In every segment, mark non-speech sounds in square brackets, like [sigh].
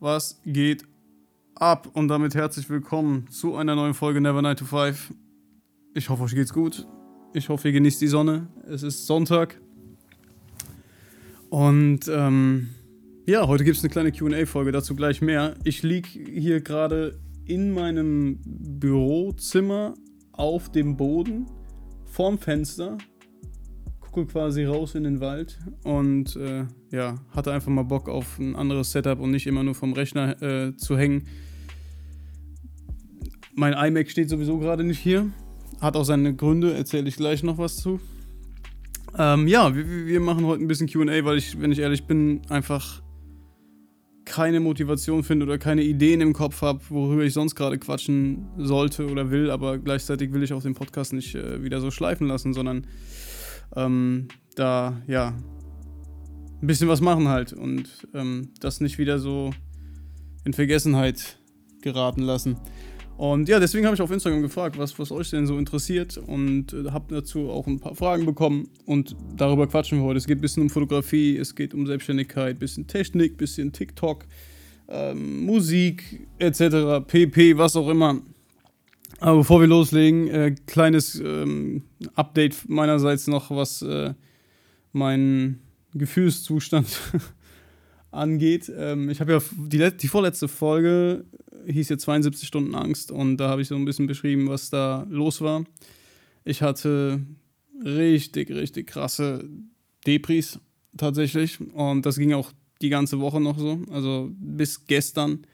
was geht ab? Und damit herzlich willkommen zu einer neuen Folge Never 9 to 5. Ich hoffe, euch geht's gut. Ich hoffe, ihr genießt die Sonne. Es ist Sonntag. Und ähm, ja, heute gibt es eine kleine QA-Folge, dazu gleich mehr. Ich liege hier gerade in meinem Bürozimmer auf dem Boden vorm Fenster gucke quasi raus in den Wald und äh, ja, hatte einfach mal Bock auf ein anderes Setup und nicht immer nur vom Rechner äh, zu hängen. Mein iMac steht sowieso gerade nicht hier. Hat auch seine Gründe, erzähle ich gleich noch was zu. Ähm, ja, wir, wir, machen heute ein bisschen QA, weil ich, wenn ich ehrlich bin, einfach keine Motivation finde oder keine Ideen im Kopf habe, worüber ich sonst gerade quatschen sollte oder will, aber gleichzeitig will ich auch den Podcast nicht äh, wieder so schleifen lassen, sondern ähm, da, ja, ein bisschen was machen halt und ähm, das nicht wieder so in Vergessenheit geraten lassen. Und ja, deswegen habe ich auf Instagram gefragt, was, was euch denn so interessiert und äh, habe dazu auch ein paar Fragen bekommen und darüber quatschen wir heute. Es geht ein bisschen um Fotografie, es geht um Selbstständigkeit, ein bisschen Technik, ein bisschen TikTok, ähm, Musik etc., PP, was auch immer. Aber bevor wir loslegen, äh, kleines ähm, Update meinerseits noch, was äh, meinen Gefühlszustand [laughs] angeht. Ähm, ich habe ja die, die vorletzte Folge hieß ja 72 Stunden Angst und da habe ich so ein bisschen beschrieben, was da los war. Ich hatte richtig, richtig krasse Depris tatsächlich und das ging auch die ganze Woche noch so, also bis gestern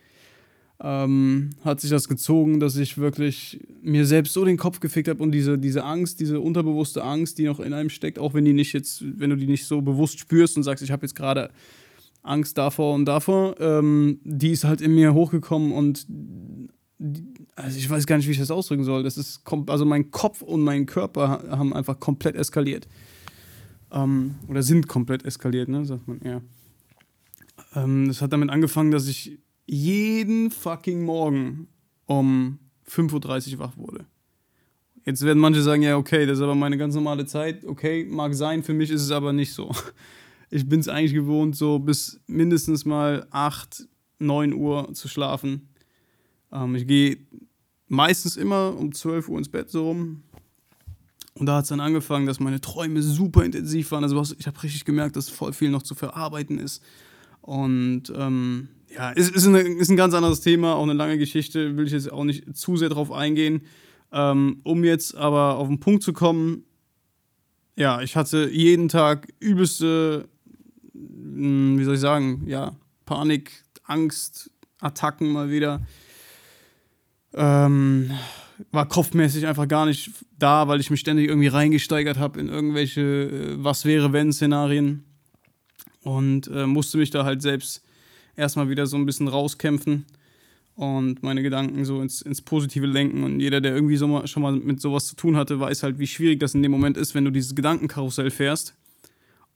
ähm, hat sich das gezogen, dass ich wirklich mir selbst so den Kopf gefickt habe und diese, diese Angst, diese unterbewusste Angst, die noch in einem steckt, auch wenn die nicht jetzt, wenn du die nicht so bewusst spürst und sagst, ich habe jetzt gerade Angst davor und davor, ähm, die ist halt in mir hochgekommen und die, also ich weiß gar nicht, wie ich das ausdrücken soll. Das ist, also mein Kopf und mein Körper haben einfach komplett eskaliert. Ähm, oder sind komplett eskaliert, ne, sagt man eher. Ähm, das hat damit angefangen, dass ich jeden fucking Morgen um 5.30 Uhr wach wurde. Jetzt werden manche sagen, ja, okay, das ist aber meine ganz normale Zeit. Okay, mag sein, für mich ist es aber nicht so. [laughs] Ich bin es eigentlich gewohnt, so bis mindestens mal 8, 9 Uhr zu schlafen. Ähm, ich gehe meistens immer um 12 Uhr ins Bett so rum. Und da hat es dann angefangen, dass meine Träume super intensiv waren. Also ich habe richtig gemerkt, dass voll viel noch zu verarbeiten ist. Und ähm, ja, ist, ist, eine, ist ein ganz anderes Thema, auch eine lange Geschichte, will ich jetzt auch nicht zu sehr drauf eingehen. Ähm, um jetzt aber auf den Punkt zu kommen, ja, ich hatte jeden Tag übelste, hm, wie soll ich sagen, ja, Panik, Angst, Attacken mal wieder. Ähm, war kopfmäßig einfach gar nicht da, weil ich mich ständig irgendwie reingesteigert habe in irgendwelche äh, Was wäre wenn Szenarien und äh, musste mich da halt selbst erstmal wieder so ein bisschen rauskämpfen und meine Gedanken so ins, ins Positive lenken. Und jeder, der irgendwie so mal, schon mal mit sowas zu tun hatte, weiß halt, wie schwierig das in dem Moment ist, wenn du dieses Gedankenkarussell fährst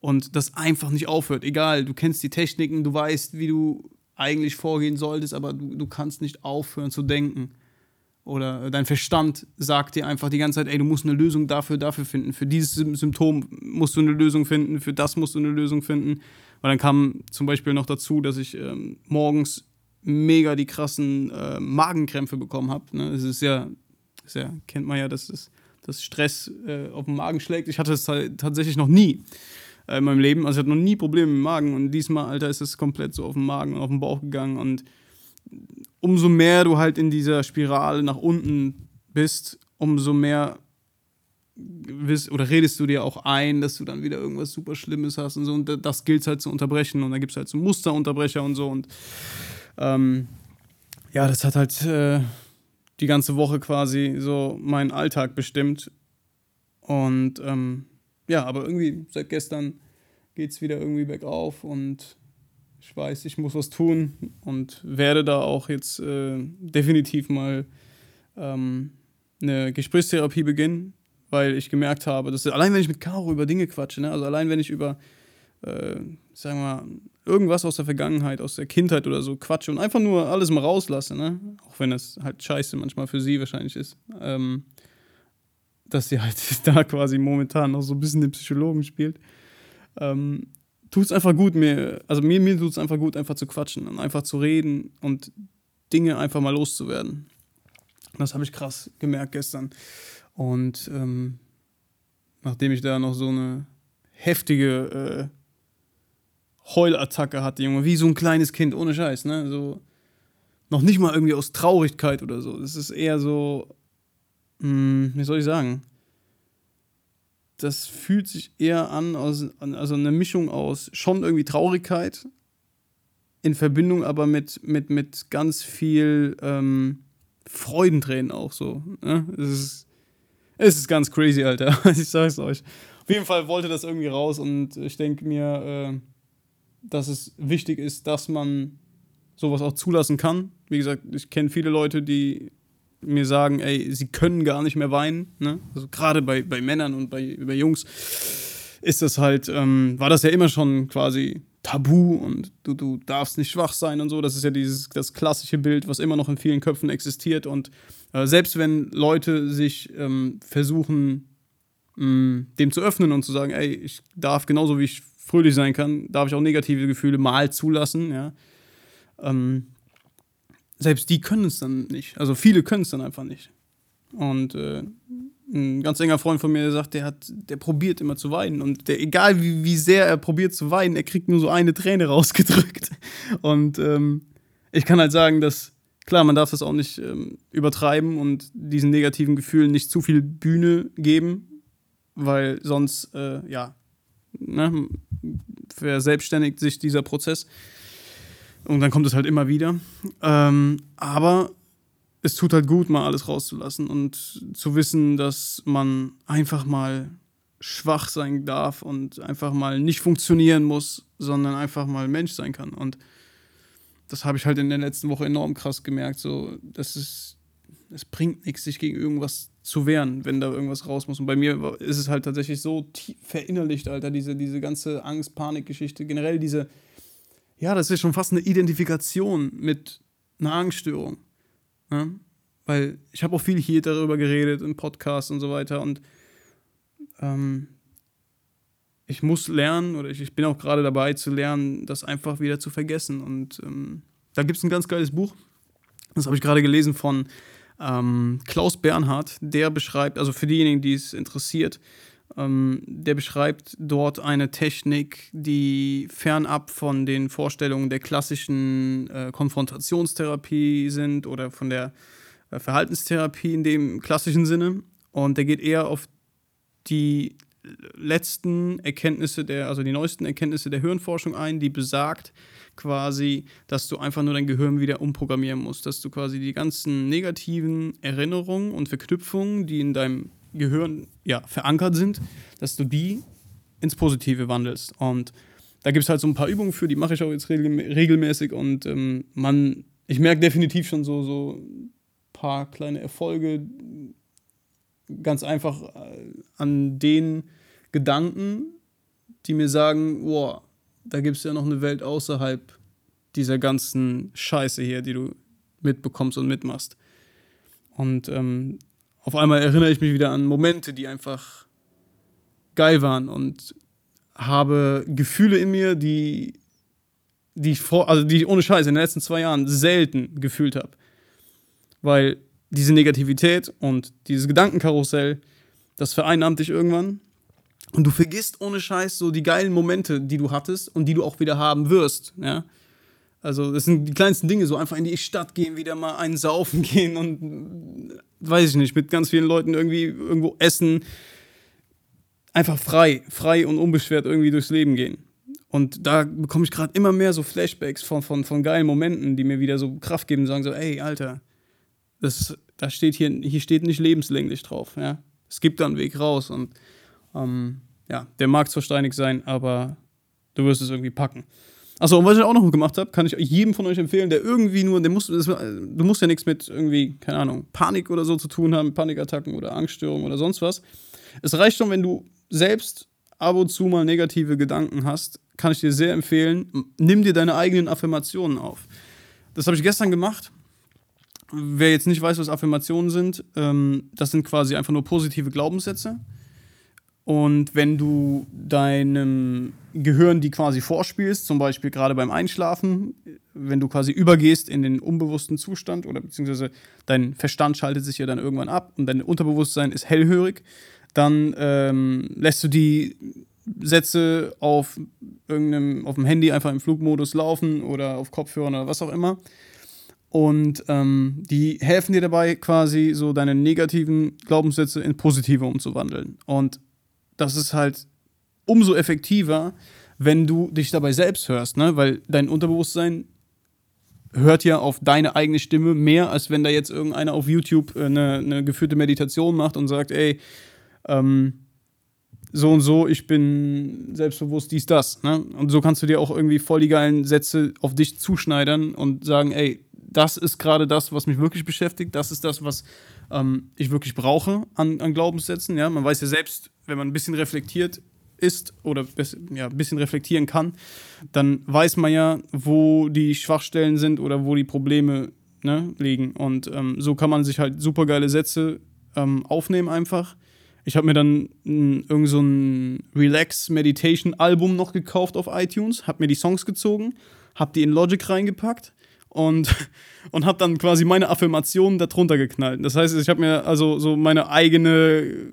und das einfach nicht aufhört. Egal, du kennst die Techniken, du weißt, wie du eigentlich vorgehen solltest, aber du, du kannst nicht aufhören zu denken. Oder dein Verstand sagt dir einfach die ganze Zeit, ey, du musst eine Lösung dafür, dafür finden. Für dieses Symptom musst du eine Lösung finden, für das musst du eine Lösung finden. Und dann kam zum Beispiel noch dazu, dass ich ähm, morgens mega die krassen äh, Magenkrämpfe bekommen habe. Ne? Das ist ja, das ja, kennt man ja, dass, es, dass Stress äh, auf den Magen schlägt. Ich hatte es tatsächlich noch nie äh, in meinem Leben. Also ich hatte noch nie Probleme mit dem Magen. Und diesmal, Alter, ist es komplett so auf den Magen und auf den Bauch gegangen. Und umso mehr du halt in dieser Spirale nach unten bist, umso mehr oder redest du dir auch ein, dass du dann wieder irgendwas super Schlimmes hast und so. Und das gilt halt zu unterbrechen. Und da gibt es halt so Musterunterbrecher und so. Und ähm, ja, das hat halt äh, die ganze Woche quasi so meinen Alltag bestimmt. Und ähm, ja, aber irgendwie seit gestern geht es wieder irgendwie bergauf und ich weiß, ich muss was tun und werde da auch jetzt äh, definitiv mal ähm, eine Gesprächstherapie beginnen weil ich gemerkt habe, dass allein wenn ich mit Caro über Dinge quatsche, ne, also allein wenn ich über, äh, sagen wir mal, irgendwas aus der Vergangenheit, aus der Kindheit oder so quatsche und einfach nur alles mal rauslasse, ne, auch wenn das halt scheiße manchmal für sie wahrscheinlich ist, ähm, dass sie halt [laughs] da quasi momentan noch so ein bisschen den Psychologen spielt, ähm, tut es einfach gut, mir, also mir, mir tut es einfach gut, einfach zu quatschen und einfach zu reden und Dinge einfach mal loszuwerden. Das habe ich krass gemerkt gestern. Und ähm, nachdem ich da noch so eine heftige äh, Heulattacke hatte, Junge, wie so ein kleines Kind, ohne Scheiß, ne? So, noch nicht mal irgendwie aus Traurigkeit oder so. Das ist eher so, mh, hm, wie soll ich sagen? Das fühlt sich eher an, aus, also eine Mischung aus schon irgendwie Traurigkeit, in Verbindung aber mit, mit, mit ganz viel ähm, Freudentränen auch so. Ne? Ist, es ist ganz crazy, Alter. [laughs] ich sag's euch. Auf jeden Fall wollte das irgendwie raus und ich denke mir, äh, dass es wichtig ist, dass man sowas auch zulassen kann. Wie gesagt, ich kenne viele Leute, die mir sagen, ey, sie können gar nicht mehr weinen. Ne? Also gerade bei, bei Männern und bei, bei Jungs ist das halt, ähm, war das ja immer schon quasi tabu und du, du darfst nicht schwach sein und so. Das ist ja dieses das klassische Bild, was immer noch in vielen Köpfen existiert. Und äh, selbst wenn Leute sich ähm, versuchen, mh, mm, dem zu öffnen und zu sagen, ey, ich darf genauso wie ich fröhlich sein kann, darf ich auch negative Gefühle mal zulassen, ja. Ähm, selbst die können es dann nicht. Also viele können es dann einfach nicht. Und äh, ein ganz enger Freund von mir, der sagt, der hat, der probiert immer zu weinen und der, egal wie, wie sehr er probiert zu weinen, er kriegt nur so eine Träne [laughs] rausgedrückt. Und ähm, ich kann halt sagen, dass, klar, man darf das auch nicht ähm, übertreiben und diesen negativen Gefühlen nicht zu viel Bühne geben, weil sonst, äh, ja, ne, verselbstständigt sich dieser Prozess. Und dann kommt es halt immer wieder. Ähm, aber es tut halt gut, mal alles rauszulassen und zu wissen, dass man einfach mal schwach sein darf und einfach mal nicht funktionieren muss, sondern einfach mal Mensch sein kann. Und das habe ich halt in der letzten Woche enorm krass gemerkt. So, das ist, es bringt nichts, sich gegen irgendwas zu wehren, wenn da irgendwas raus muss. Und bei mir ist es halt tatsächlich so tief verinnerlicht, Alter, diese, diese ganze Angst-Panik-Geschichte. Generell diese, ja, das ist schon fast eine Identifikation mit einer Angststörung. Ne? Weil ich habe auch viel hier darüber geredet im Podcast und so weiter und ähm, ich muss lernen oder ich, ich bin auch gerade dabei zu lernen, das einfach wieder zu vergessen. Und ähm, da gibt es ein ganz geiles Buch, das habe ich gerade gelesen von ähm, Klaus Bernhard, der beschreibt, also für diejenigen, die es interessiert, ähm, der beschreibt dort eine Technik, die fernab von den Vorstellungen der klassischen äh, Konfrontationstherapie sind oder von der äh, Verhaltenstherapie in dem klassischen Sinne. Und der geht eher auf die letzten Erkenntnisse der, also die neuesten Erkenntnisse der Hirnforschung ein, die besagt quasi, dass du einfach nur dein Gehirn wieder umprogrammieren musst, dass du quasi die ganzen negativen Erinnerungen und Verknüpfungen, die in deinem Gehirn ja, verankert sind, dass du die ins Positive wandelst. Und da gibt es halt so ein paar Übungen für, die mache ich auch jetzt regelmäßig und ähm, man, ich merke definitiv schon so, so ein paar kleine Erfolge, ganz einfach äh, an den Gedanken, die mir sagen, boah, da gibt es ja noch eine Welt außerhalb dieser ganzen Scheiße hier, die du mitbekommst und mitmachst. Und ähm, auf einmal erinnere ich mich wieder an Momente, die einfach geil waren und habe Gefühle in mir, die, die ich vor, also die ich ohne Scheiß in den letzten zwei Jahren selten gefühlt habe. Weil diese Negativität und dieses Gedankenkarussell, das vereinnahmt dich irgendwann. Und du vergisst ohne Scheiß so die geilen Momente, die du hattest und die du auch wieder haben wirst. Ja? Also, das sind die kleinsten Dinge, so einfach in die Stadt gehen, wieder mal einen saufen [laughs] gehen und weiß ich nicht, mit ganz vielen Leuten irgendwie irgendwo essen. Einfach frei, frei und unbeschwert irgendwie durchs Leben gehen. Und da bekomme ich gerade immer mehr so Flashbacks von, von, von geilen Momenten, die mir wieder so Kraft geben und sagen so, ey, Alter, das, da steht hier, hier steht nicht lebenslänglich drauf, ja. Es gibt da einen Weg raus und ähm, ja, der mag zwar steinig sein, aber du wirst es irgendwie packen. Achso, und was ich auch noch gemacht habe, kann ich jedem von euch empfehlen, der irgendwie nur, der muss, das, du musst ja nichts mit irgendwie, keine Ahnung, Panik oder so zu tun haben, Panikattacken oder Angststörungen oder sonst was. Es reicht schon, wenn du selbst ab und zu mal negative Gedanken hast, kann ich dir sehr empfehlen, nimm dir deine eigenen Affirmationen auf. Das habe ich gestern gemacht. Wer jetzt nicht weiß, was Affirmationen sind, ähm, das sind quasi einfach nur positive Glaubenssätze. Und wenn du deinem Gehirn die quasi vorspielst, zum Beispiel gerade beim Einschlafen, wenn du quasi übergehst in den unbewussten Zustand oder beziehungsweise dein Verstand schaltet sich ja dann irgendwann ab und dein Unterbewusstsein ist hellhörig, dann ähm, lässt du die Sätze auf irgendeinem, auf dem Handy einfach im Flugmodus laufen oder auf Kopfhörern oder was auch immer. Und ähm, die helfen dir dabei, quasi so deine negativen Glaubenssätze in positive umzuwandeln. Und das ist halt umso effektiver, wenn du dich dabei selbst hörst, ne? Weil dein Unterbewusstsein hört ja auf deine eigene Stimme mehr, als wenn da jetzt irgendeiner auf YouTube äh, eine, eine geführte Meditation macht und sagt, ey, ähm, so und so, ich bin selbstbewusst, dies, das. Ne? Und so kannst du dir auch irgendwie voll die geilen Sätze auf dich zuschneidern und sagen, ey, das ist gerade das, was mich wirklich beschäftigt, das ist das, was ähm, ich wirklich brauche an, an Glaubenssätzen. Ja? Man weiß ja selbst, wenn man ein bisschen reflektiert ist oder ja, ein bisschen reflektieren kann, dann weiß man ja, wo die Schwachstellen sind oder wo die Probleme ne, liegen. Und ähm, so kann man sich halt super geile Sätze ähm, aufnehmen einfach. Ich habe mir dann m, irgend so ein Relax Meditation Album noch gekauft auf iTunes, habe mir die Songs gezogen, habe die in Logic reingepackt und, und habe dann quasi meine Affirmationen darunter geknallt. Das heißt, ich habe mir also so meine eigene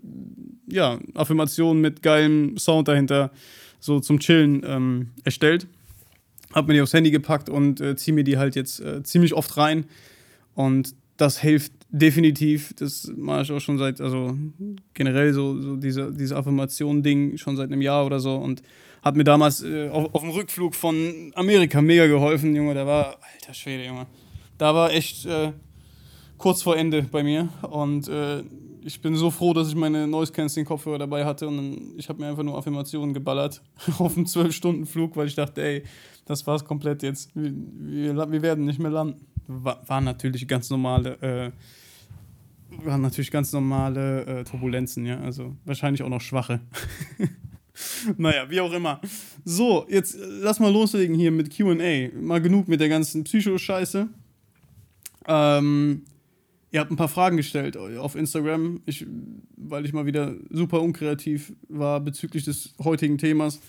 ja, Affirmation mit geilem Sound dahinter so zum Chillen ähm, erstellt. Hab mir die aufs Handy gepackt und äh, ziehe mir die halt jetzt äh, ziemlich oft rein. Und das hilft definitiv. Das mache ich auch schon seit, also generell so, so diese, diese Affirmation-Ding schon seit einem Jahr oder so. Und hat mir damals äh, auf, auf dem Rückflug von Amerika mega geholfen, Junge. Da war, alter Schwede, Junge. Da war echt äh, kurz vor Ende bei mir. Und äh, ich bin so froh, dass ich meine Noise Canceling Kopfhörer dabei hatte und dann, ich habe mir einfach nur Affirmationen geballert [laughs] auf einem 12-Stunden-Flug, weil ich dachte, ey, das war's komplett jetzt. Wir, wir, wir werden nicht mehr landen. War, war natürlich ganz normale, äh, waren natürlich ganz normale äh, Turbulenzen, ja. Also wahrscheinlich auch noch schwache. [laughs] [laughs] naja, wie auch immer. So, jetzt lass mal loslegen hier mit QA. Mal genug mit der ganzen Psycho-Scheiße. Ähm, Ihr habt ein paar Fragen gestellt auf Instagram, ich, weil ich mal wieder super unkreativ war bezüglich des heutigen Themas.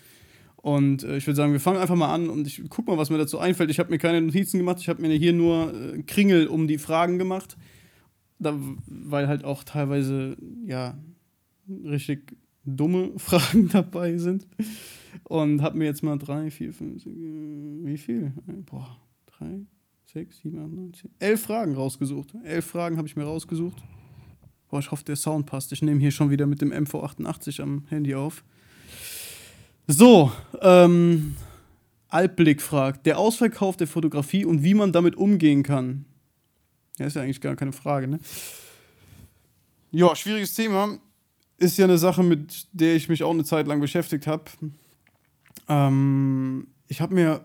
Und äh, ich würde sagen, wir fangen einfach mal an und ich guck mal, was mir dazu einfällt. Ich habe mir keine Notizen gemacht, ich habe mir hier nur äh, Kringel um die Fragen gemacht. Da, weil halt auch teilweise, ja, richtig dumme [laughs] Fragen dabei sind. Und habe mir jetzt mal drei, vier, fünf, sechs, wie viel? Boah, drei, sechs, sieben, acht, neun, zehn, elf Fragen rausgesucht. Elf Fragen habe ich mir rausgesucht. Boah, ich hoffe, der Sound passt. Ich nehme hier schon wieder mit dem MV88 am Handy auf. So, ähm, Altblick fragt, der Ausverkauf der Fotografie und wie man damit umgehen kann. Ja, ist ja eigentlich gar keine Frage, ne? Ja, schwieriges Thema. Ist ja eine Sache, mit der ich mich auch eine Zeit lang beschäftigt habe. Ähm, ich habe mir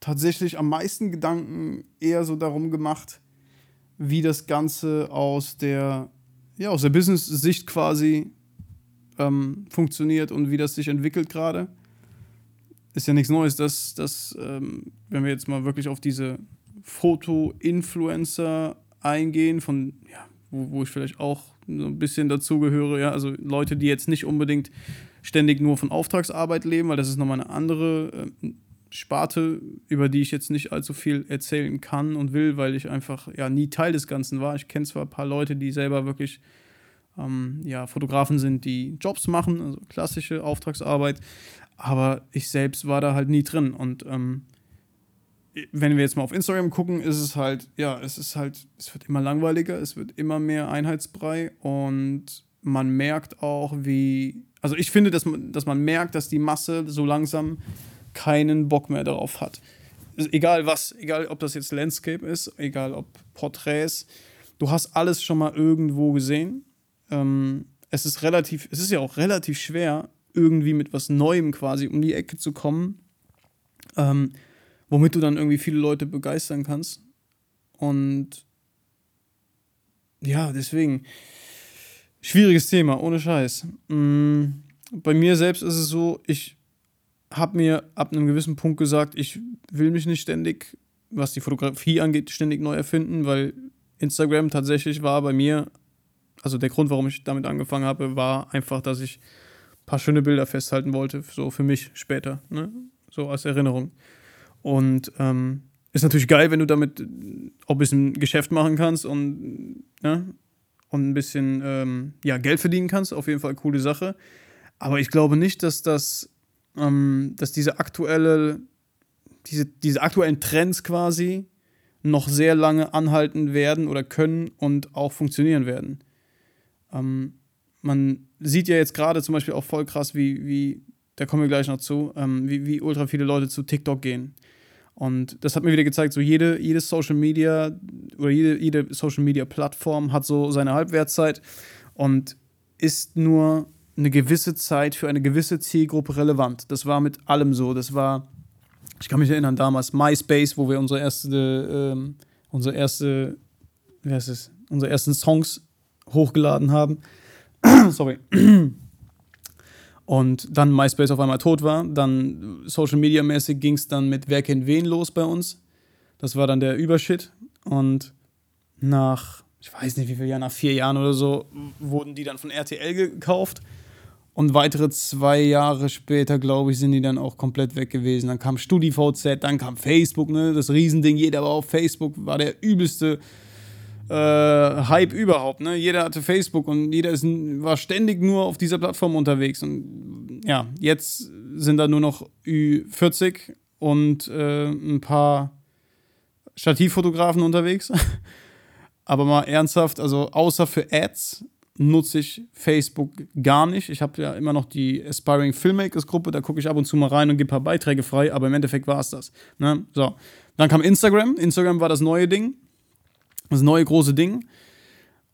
tatsächlich am meisten Gedanken eher so darum gemacht, wie das Ganze aus der, ja, aus der Business-Sicht quasi ähm, funktioniert und wie das sich entwickelt gerade. Ist ja nichts Neues, dass, dass ähm, wenn wir jetzt mal wirklich auf diese Foto-Influencer eingehen, von, ja, wo, wo ich vielleicht auch so ein bisschen dazugehöre, ja, also Leute, die jetzt nicht unbedingt ständig nur von Auftragsarbeit leben, weil das ist nochmal eine andere äh, Sparte, über die ich jetzt nicht allzu viel erzählen kann und will, weil ich einfach ja nie Teil des Ganzen war. Ich kenne zwar ein paar Leute, die selber wirklich ähm, ja, Fotografen sind, die Jobs machen, also klassische Auftragsarbeit, aber ich selbst war da halt nie drin. Und ähm, wenn wir jetzt mal auf Instagram gucken, ist es halt, ja, es ist halt, es wird immer langweiliger, es wird immer mehr Einheitsbrei und man merkt auch, wie, also ich finde, dass man, dass man merkt, dass die Masse so langsam keinen Bock mehr darauf hat. Egal was, egal ob das jetzt Landscape ist, egal ob Porträts, du hast alles schon mal irgendwo gesehen. Ähm, es ist relativ, es ist ja auch relativ schwer, irgendwie mit was Neuem quasi um die Ecke zu kommen, ähm, womit du dann irgendwie viele Leute begeistern kannst. Und ja, deswegen, schwieriges Thema, ohne Scheiß. Mhm. Bei mir selbst ist es so, ich habe mir ab einem gewissen Punkt gesagt, ich will mich nicht ständig, was die Fotografie angeht, ständig neu erfinden, weil Instagram tatsächlich war bei mir, also der Grund, warum ich damit angefangen habe, war einfach, dass ich paar schöne Bilder festhalten wollte, so für mich später, ne? so als Erinnerung. Und ähm, ist natürlich geil, wenn du damit auch ein bisschen Geschäft machen kannst und, ne? und ein bisschen ähm, ja, Geld verdienen kannst. Auf jeden Fall coole Sache. Aber ich glaube nicht, dass das, ähm, dass diese aktuelle, diese, diese aktuellen Trends quasi noch sehr lange anhalten werden oder können und auch funktionieren werden. Ähm, man sieht ja jetzt gerade zum Beispiel auch voll krass, wie, wie da kommen wir gleich noch zu, ähm, wie, wie ultra viele Leute zu TikTok gehen. Und das hat mir wieder gezeigt, so jede, jede Social Media oder jede, jede Social Media Plattform hat so seine Halbwertszeit und ist nur eine gewisse Zeit für eine gewisse Zielgruppe relevant. Das war mit allem so. Das war, ich kann mich erinnern, damals MySpace, wo wir unsere erste, ähm, unsere erste, wie heißt es, unsere ersten Songs hochgeladen haben. [coughs] Sorry. Und dann MySpace auf einmal tot war. Dann Social Media mäßig ging es dann mit Wer kennt wen los bei uns. Das war dann der Übershit. Und nach, ich weiß nicht wie viel Jahren, nach vier Jahren oder so, wurden die dann von RTL gekauft. Und weitere zwei Jahre später, glaube ich, sind die dann auch komplett weg gewesen. Dann kam StudiVZ, dann kam Facebook, ne? Das Riesending, jeder war auf Facebook, war der übelste äh, Hype überhaupt. Ne? Jeder hatte Facebook und jeder ist, war ständig nur auf dieser Plattform unterwegs. Und ja, jetzt sind da nur noch Ü40 und äh, ein paar Stativfotografen unterwegs. [laughs] Aber mal ernsthaft, also außer für Ads nutze ich Facebook gar nicht. Ich habe ja immer noch die Aspiring Filmmakers Gruppe, da gucke ich ab und zu mal rein und gebe ein paar Beiträge frei, aber im Endeffekt war es das. Ne? So. Dann kam Instagram. Instagram war das neue Ding das neue große Ding.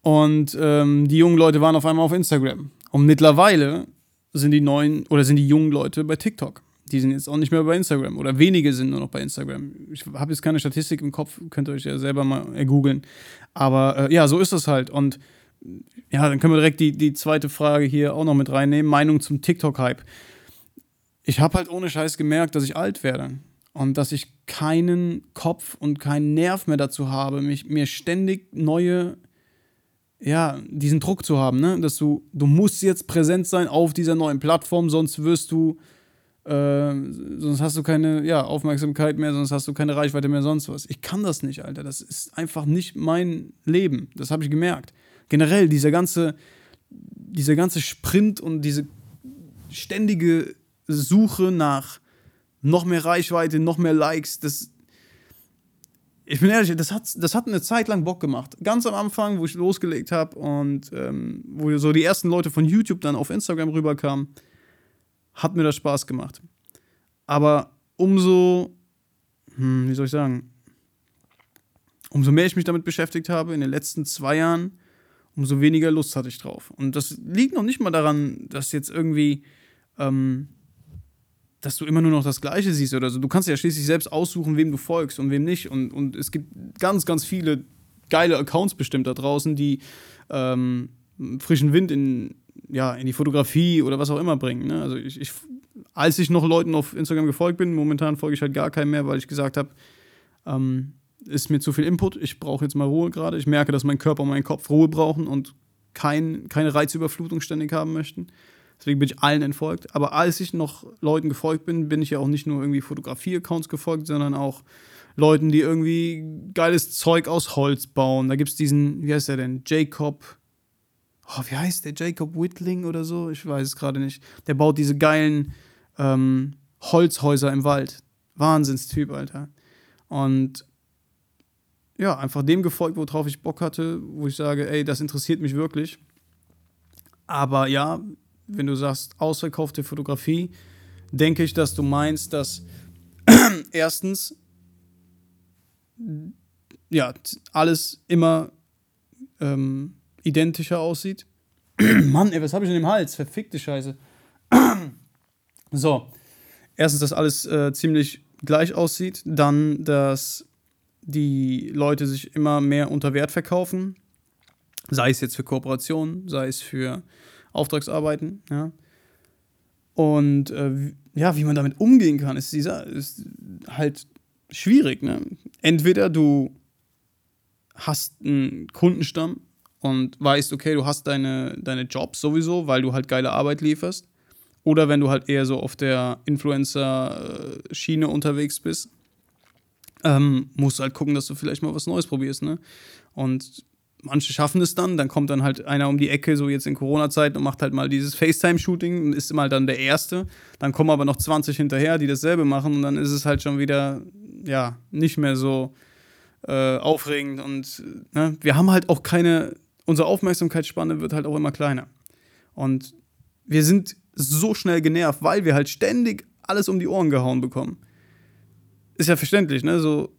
Und ähm, die jungen Leute waren auf einmal auf Instagram. Und mittlerweile sind die neuen oder sind die jungen Leute bei TikTok. Die sind jetzt auch nicht mehr bei Instagram oder wenige sind nur noch bei Instagram. Ich habe jetzt keine Statistik im Kopf, könnt ihr euch ja selber mal googeln. Aber äh, ja, so ist das halt. Und ja, dann können wir direkt die, die zweite Frage hier auch noch mit reinnehmen: Meinung zum TikTok-Hype. Ich habe halt ohne Scheiß gemerkt, dass ich alt werde und dass ich keinen Kopf und keinen Nerv mehr dazu habe, mich, mir ständig neue, ja, diesen Druck zu haben, ne? dass du, du musst jetzt präsent sein auf dieser neuen Plattform, sonst wirst du, äh, sonst hast du keine ja, Aufmerksamkeit mehr, sonst hast du keine Reichweite mehr, sonst was. Ich kann das nicht, Alter. Das ist einfach nicht mein Leben. Das habe ich gemerkt. Generell, dieser ganze, dieser ganze Sprint und diese ständige Suche nach noch mehr Reichweite, noch mehr Likes. Das, ich bin ehrlich, das hat, das hat eine Zeit lang Bock gemacht. Ganz am Anfang, wo ich losgelegt habe und ähm, wo so die ersten Leute von YouTube dann auf Instagram rüberkamen, hat mir das Spaß gemacht. Aber umso, hm, wie soll ich sagen, umso mehr ich mich damit beschäftigt habe in den letzten zwei Jahren, umso weniger Lust hatte ich drauf. Und das liegt noch nicht mal daran, dass jetzt irgendwie ähm, dass du immer nur noch das Gleiche siehst oder so. Du kannst ja schließlich selbst aussuchen, wem du folgst und wem nicht. Und, und es gibt ganz, ganz viele geile Accounts bestimmt da draußen, die ähm, frischen Wind in, ja, in die Fotografie oder was auch immer bringen. Ne? Also ich, ich, als ich noch Leuten auf Instagram gefolgt bin, momentan folge ich halt gar keinem mehr, weil ich gesagt habe, ähm, ist mir zu viel Input, ich brauche jetzt mal Ruhe gerade. Ich merke, dass mein Körper und mein Kopf Ruhe brauchen und kein, keine Reizüberflutung ständig haben möchten. Deswegen bin ich allen entfolgt. Aber als ich noch Leuten gefolgt bin, bin ich ja auch nicht nur irgendwie Fotografie-Accounts gefolgt, sondern auch Leuten, die irgendwie geiles Zeug aus Holz bauen. Da gibt es diesen, wie heißt der denn? Jacob. Oh, wie heißt der? Jacob Whitling oder so? Ich weiß es gerade nicht. Der baut diese geilen ähm, Holzhäuser im Wald. Wahnsinnstyp, Alter. Und ja, einfach dem gefolgt, worauf ich Bock hatte, wo ich sage, ey, das interessiert mich wirklich. Aber ja, wenn du sagst ausverkaufte Fotografie, denke ich, dass du meinst, dass [clears throat] erstens ja alles immer ähm, identischer aussieht. [clears throat] Mann, ey, was habe ich in dem Hals? Verfickte Scheiße. [clears throat] so, erstens, dass alles äh, ziemlich gleich aussieht, dann, dass die Leute sich immer mehr unter Wert verkaufen, sei es jetzt für Kooperationen, sei es für Auftragsarbeiten, ja. Und äh, ja, wie man damit umgehen kann, ist dieser ist halt schwierig. Ne? Entweder du hast einen Kundenstamm und weißt, okay, du hast deine, deine Jobs sowieso, weil du halt geile Arbeit lieferst. Oder wenn du halt eher so auf der Influencer-Schiene unterwegs bist, ähm, musst du halt gucken, dass du vielleicht mal was Neues probierst, ne? Und manche schaffen es dann, dann kommt dann halt einer um die Ecke, so jetzt in Corona-Zeit, und macht halt mal dieses FaceTime-Shooting ist mal dann der Erste. Dann kommen aber noch 20 hinterher, die dasselbe machen und dann ist es halt schon wieder, ja, nicht mehr so äh, aufregend und ne? wir haben halt auch keine, unsere Aufmerksamkeitsspanne wird halt auch immer kleiner. Und wir sind so schnell genervt, weil wir halt ständig alles um die Ohren gehauen bekommen. Ist ja verständlich, ne? So,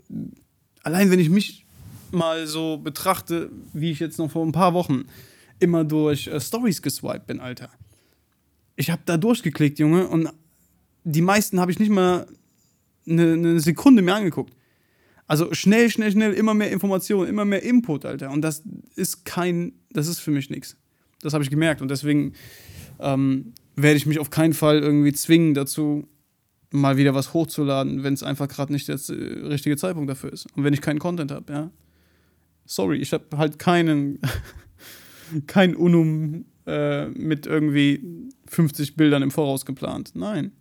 allein wenn ich mich mal so betrachte, wie ich jetzt noch vor ein paar Wochen immer durch äh, Stories geswiped bin, Alter. Ich habe da durchgeklickt, Junge, und die meisten habe ich nicht mal eine, eine Sekunde mehr angeguckt. Also schnell, schnell, schnell, immer mehr Informationen, immer mehr Input, Alter. Und das ist kein, das ist für mich nichts. Das habe ich gemerkt. Und deswegen ähm, werde ich mich auf keinen Fall irgendwie zwingen dazu, mal wieder was hochzuladen, wenn es einfach gerade nicht der richtige Zeitpunkt dafür ist. Und wenn ich keinen Content habe, ja sorry, ich habe halt keinen, [laughs] kein Unum äh, mit irgendwie 50 Bildern im Voraus geplant. Nein.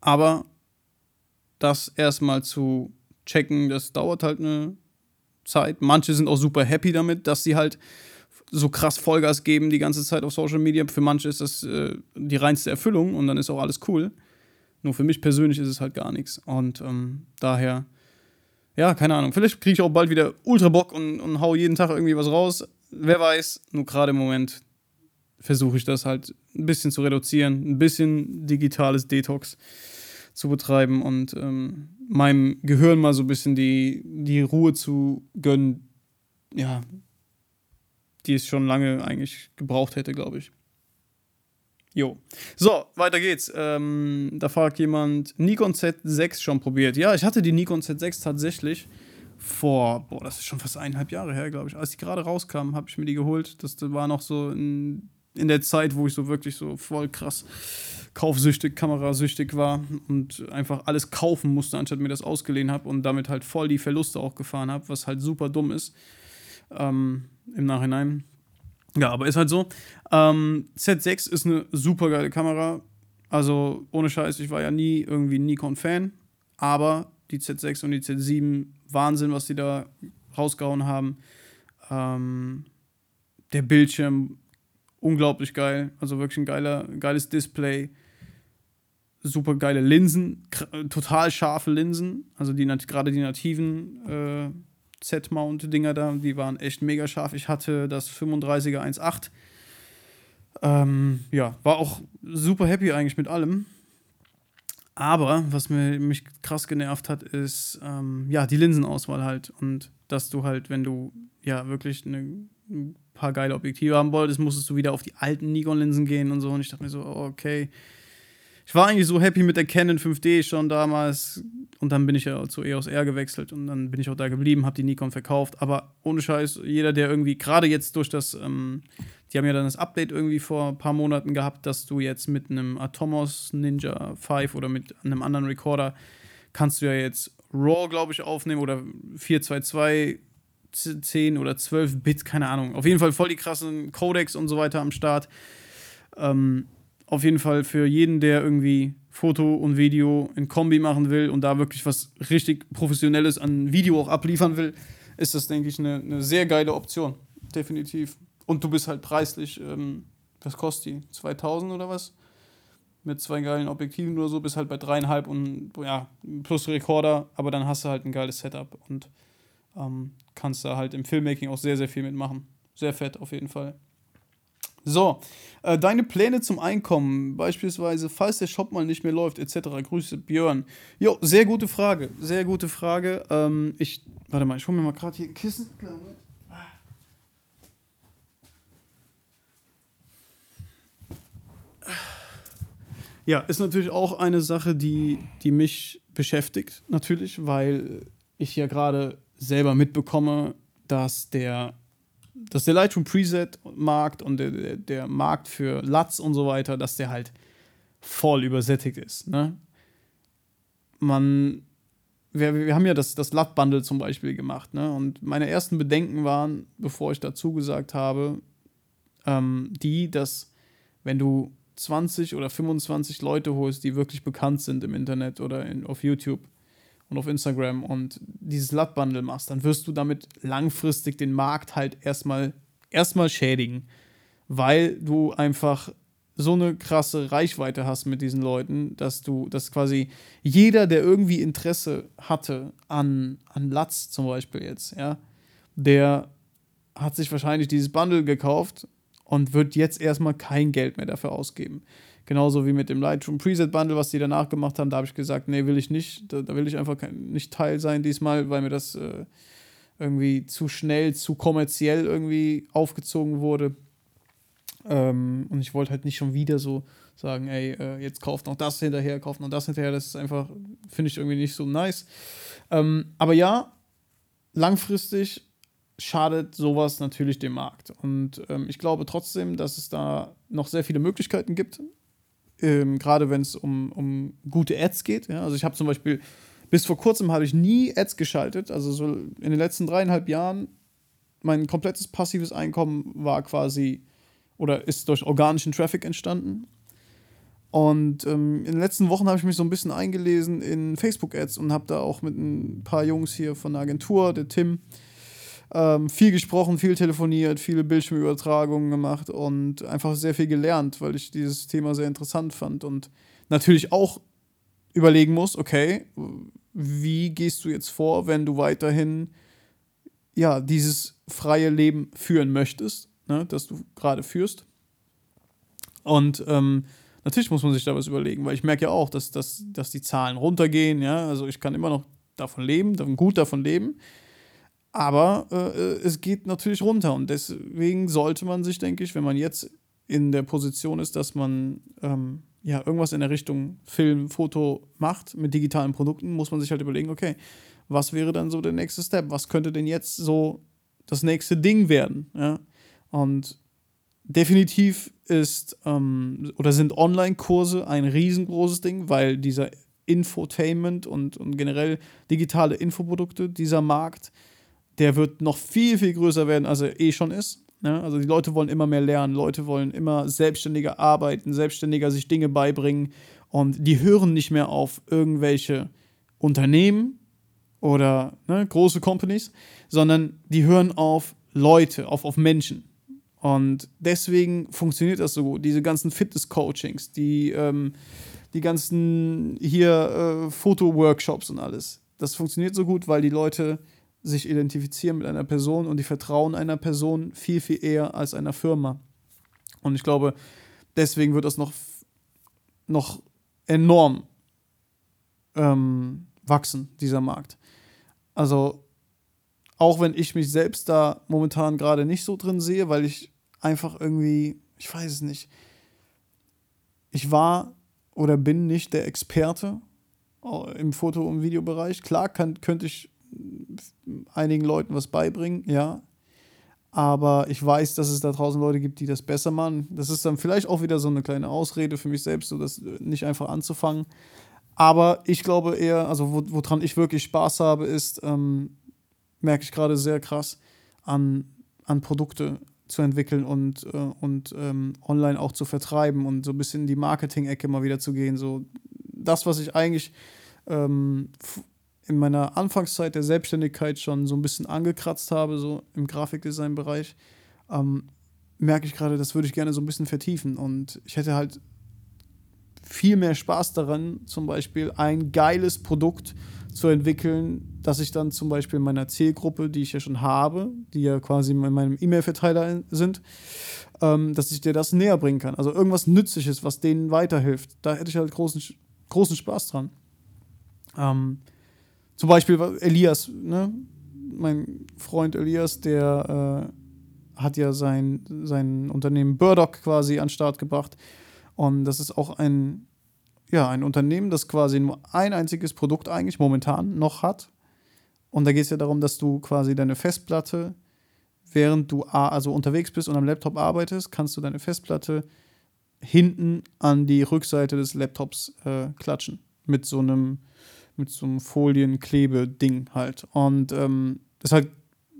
Aber das erstmal zu checken, das dauert halt eine Zeit. Manche sind auch super happy damit, dass sie halt so krass Vollgas geben die ganze Zeit auf Social Media. Für manche ist das äh, die reinste Erfüllung und dann ist auch alles cool. Nur für mich persönlich ist es halt gar nichts. Und ähm, daher ja, keine Ahnung. Vielleicht kriege ich auch bald wieder ultra Bock und, und hau jeden Tag irgendwie was raus. Wer weiß. Nur gerade im Moment versuche ich das halt ein bisschen zu reduzieren, ein bisschen digitales Detox zu betreiben und ähm, meinem Gehirn mal so ein bisschen die, die Ruhe zu gönnen, ja, die es schon lange eigentlich gebraucht hätte, glaube ich. Jo. So, weiter geht's. Ähm, da fragt jemand, Nikon Z6 schon probiert. Ja, ich hatte die Nikon Z6 tatsächlich vor, boah, das ist schon fast eineinhalb Jahre her, glaube ich. Als die gerade rauskam, habe ich mir die geholt. Das war noch so in, in der Zeit, wo ich so wirklich so voll krass kaufsüchtig, kamerasüchtig war und einfach alles kaufen musste, anstatt mir das ausgeliehen habe und damit halt voll die Verluste auch gefahren habe, was halt super dumm ist ähm, im Nachhinein. Ja, aber ist halt so. Ähm, Z6 ist eine super geile Kamera. Also ohne Scheiß, ich war ja nie irgendwie Nikon-Fan. Aber die Z6 und die Z7, Wahnsinn, was die da rausgehauen haben. Ähm, der Bildschirm, unglaublich geil. Also wirklich ein geiler, geiles Display. Super geile Linsen, total scharfe Linsen. Also die gerade die nativen äh, Z-Mount-Dinger da, die waren echt mega scharf. Ich hatte das 35er 1.8. Ähm, ja, war auch super happy eigentlich mit allem. Aber was mir, mich krass genervt hat, ist ähm, ja die Linsenauswahl halt. Und dass du halt, wenn du ja wirklich eine, ein paar geile Objektive haben wolltest, musstest du wieder auf die alten Nikon-Linsen gehen und so. Und ich dachte mir so, okay, ich war eigentlich so happy mit der Canon 5D schon damals und dann bin ich ja zu EOS R gewechselt und dann bin ich auch da geblieben, habe die Nikon verkauft. Aber ohne Scheiß, jeder, der irgendwie, gerade jetzt durch das, ähm, die haben ja dann das Update irgendwie vor ein paar Monaten gehabt, dass du jetzt mit einem Atomos Ninja 5 oder mit einem anderen Recorder kannst du ja jetzt RAW, glaube ich, aufnehmen oder 422 10 oder 12 Bit, keine Ahnung. Auf jeden Fall voll die krassen Codecs und so weiter am Start. Ähm, auf jeden Fall für jeden, der irgendwie Foto und Video in Kombi machen will und da wirklich was richtig Professionelles an Video auch abliefern will, ist das, denke ich, eine, eine sehr geile Option. Definitiv. Und du bist halt preislich, ähm, was kostet die? 2000 oder was? Mit zwei geilen Objektiven oder so, bist halt bei dreieinhalb und ja, plus Rekorder, aber dann hast du halt ein geiles Setup und ähm, kannst da halt im Filmmaking auch sehr, sehr viel mitmachen. Sehr fett auf jeden Fall. So, äh, deine Pläne zum Einkommen, beispielsweise, falls der Shop mal nicht mehr läuft, etc. Grüße, Björn. Jo, sehr gute Frage, sehr gute Frage. Ähm, ich, warte mal, ich hole mir mal gerade hier ein Kissen. Ja, ist natürlich auch eine Sache, die, die mich beschäftigt, natürlich, weil ich ja gerade selber mitbekomme, dass der dass der Lightroom Preset-Markt und der, der, der, Markt für LUTs und so weiter, dass der halt voll übersättigt ist. Ne? Man, wir, wir haben ja das, das LUT-Bundle zum Beispiel gemacht. Ne? Und meine ersten Bedenken waren, bevor ich dazu gesagt habe, ähm, die, dass wenn du 20 oder 25 Leute holst, die wirklich bekannt sind im Internet oder in, auf YouTube und auf Instagram und dieses LUT-Bundle machst, dann wirst du damit langfristig den Markt halt erstmal erstmal schädigen, weil du einfach so eine krasse Reichweite hast mit diesen Leuten, dass du, dass quasi jeder, der irgendwie Interesse hatte an, an Latz zum Beispiel jetzt, ja, der hat sich wahrscheinlich dieses Bundle gekauft und wird jetzt erstmal kein Geld mehr dafür ausgeben. Genauso wie mit dem Lightroom Preset Bundle, was die danach gemacht haben, da habe ich gesagt, nee, will ich nicht. Da, da will ich einfach kein, nicht Teil sein diesmal, weil mir das äh, irgendwie zu schnell, zu kommerziell irgendwie aufgezogen wurde. Ähm, und ich wollte halt nicht schon wieder so sagen, ey, äh, jetzt kauft noch das hinterher, kauft noch das hinterher. Das ist einfach, finde ich irgendwie nicht so nice. Ähm, aber ja, langfristig schadet sowas natürlich dem Markt. Und ähm, ich glaube trotzdem, dass es da noch sehr viele Möglichkeiten gibt, ähm, gerade wenn es um, um gute Ads geht. Ja? Also ich habe zum Beispiel, bis vor kurzem habe ich nie Ads geschaltet. Also so in den letzten dreieinhalb Jahren, mein komplettes passives Einkommen war quasi oder ist durch organischen Traffic entstanden. Und ähm, in den letzten Wochen habe ich mich so ein bisschen eingelesen in Facebook-Ads und habe da auch mit ein paar Jungs hier von der Agentur, der Tim, ähm, viel gesprochen, viel telefoniert, viele Bildschirmübertragungen gemacht und einfach sehr viel gelernt, weil ich dieses Thema sehr interessant fand und natürlich auch überlegen muss, okay, wie gehst du jetzt vor, wenn du weiterhin ja, dieses freie Leben führen möchtest? ne, das du gerade führst. Und ähm, natürlich muss man sich da was überlegen, weil ich merke ja auch, dass, dass, dass die Zahlen runtergehen, ja. Also ich kann immer noch davon leben, gut davon leben. Aber äh, es geht natürlich runter und deswegen sollte man sich, denke ich, wenn man jetzt in der Position ist, dass man ähm, ja irgendwas in der Richtung Film, Foto macht mit digitalen Produkten, muss man sich halt überlegen, okay, was wäre dann so der nächste Step? Was könnte denn jetzt so das nächste Ding werden? Ja? Und definitiv ist ähm, oder sind Online-Kurse ein riesengroßes Ding, weil dieser Infotainment und, und generell digitale Infoprodukte, dieser Markt, der wird noch viel, viel größer werden, als er eh schon ist. Ne? Also die Leute wollen immer mehr lernen, Leute wollen immer selbstständiger arbeiten, selbstständiger sich Dinge beibringen und die hören nicht mehr auf irgendwelche Unternehmen oder ne, große Companies, sondern die hören auf Leute, auf, auf Menschen. Und deswegen funktioniert das so gut. Diese ganzen Fitness-Coachings, die, ähm, die ganzen hier äh, Foto-Workshops und alles. Das funktioniert so gut, weil die Leute sich identifizieren mit einer Person und die vertrauen einer Person viel, viel eher als einer Firma. Und ich glaube, deswegen wird das noch, noch enorm ähm, wachsen, dieser Markt. Also, auch wenn ich mich selbst da momentan gerade nicht so drin sehe, weil ich einfach irgendwie, ich weiß es nicht. Ich war oder bin nicht der Experte äh, im Foto- und Videobereich. Klar kann, könnte ich einigen Leuten was beibringen, ja. Aber ich weiß, dass es da draußen Leute gibt, die das besser machen. Das ist dann vielleicht auch wieder so eine kleine Ausrede für mich selbst, so das nicht einfach anzufangen. Aber ich glaube eher, also woran ich wirklich Spaß habe, ist, ähm, merke ich gerade sehr krass, an, an Produkte zu entwickeln und, äh, und ähm, online auch zu vertreiben und so ein bisschen in die Marketing-Ecke mal wieder zu gehen. So das, was ich eigentlich ähm, in meiner Anfangszeit der Selbstständigkeit schon so ein bisschen angekratzt habe, so im Grafikdesign-Bereich, ähm, merke ich gerade, das würde ich gerne so ein bisschen vertiefen. Und ich hätte halt viel mehr Spaß daran, zum Beispiel ein geiles Produkt zu entwickeln, dass ich dann zum Beispiel meiner Zielgruppe, die ich ja schon habe, die ja quasi in meinem E-Mail-Verteiler sind, ähm, dass ich dir das näher bringen kann. Also irgendwas Nützliches, was denen weiterhilft. Da hätte ich halt großen, großen Spaß dran. Ähm, zum Beispiel Elias, ne? mein Freund Elias, der äh, hat ja sein, sein Unternehmen Burdock quasi an den Start gebracht. Und das ist auch ein ja, ein Unternehmen, das quasi nur ein einziges Produkt eigentlich momentan noch hat. Und da geht es ja darum, dass du quasi deine Festplatte, während du also unterwegs bist und am Laptop arbeitest, kannst du deine Festplatte hinten an die Rückseite des Laptops äh, klatschen. Mit so einem, mit so einem Folienklebe-Ding halt. Und ähm, das, halt,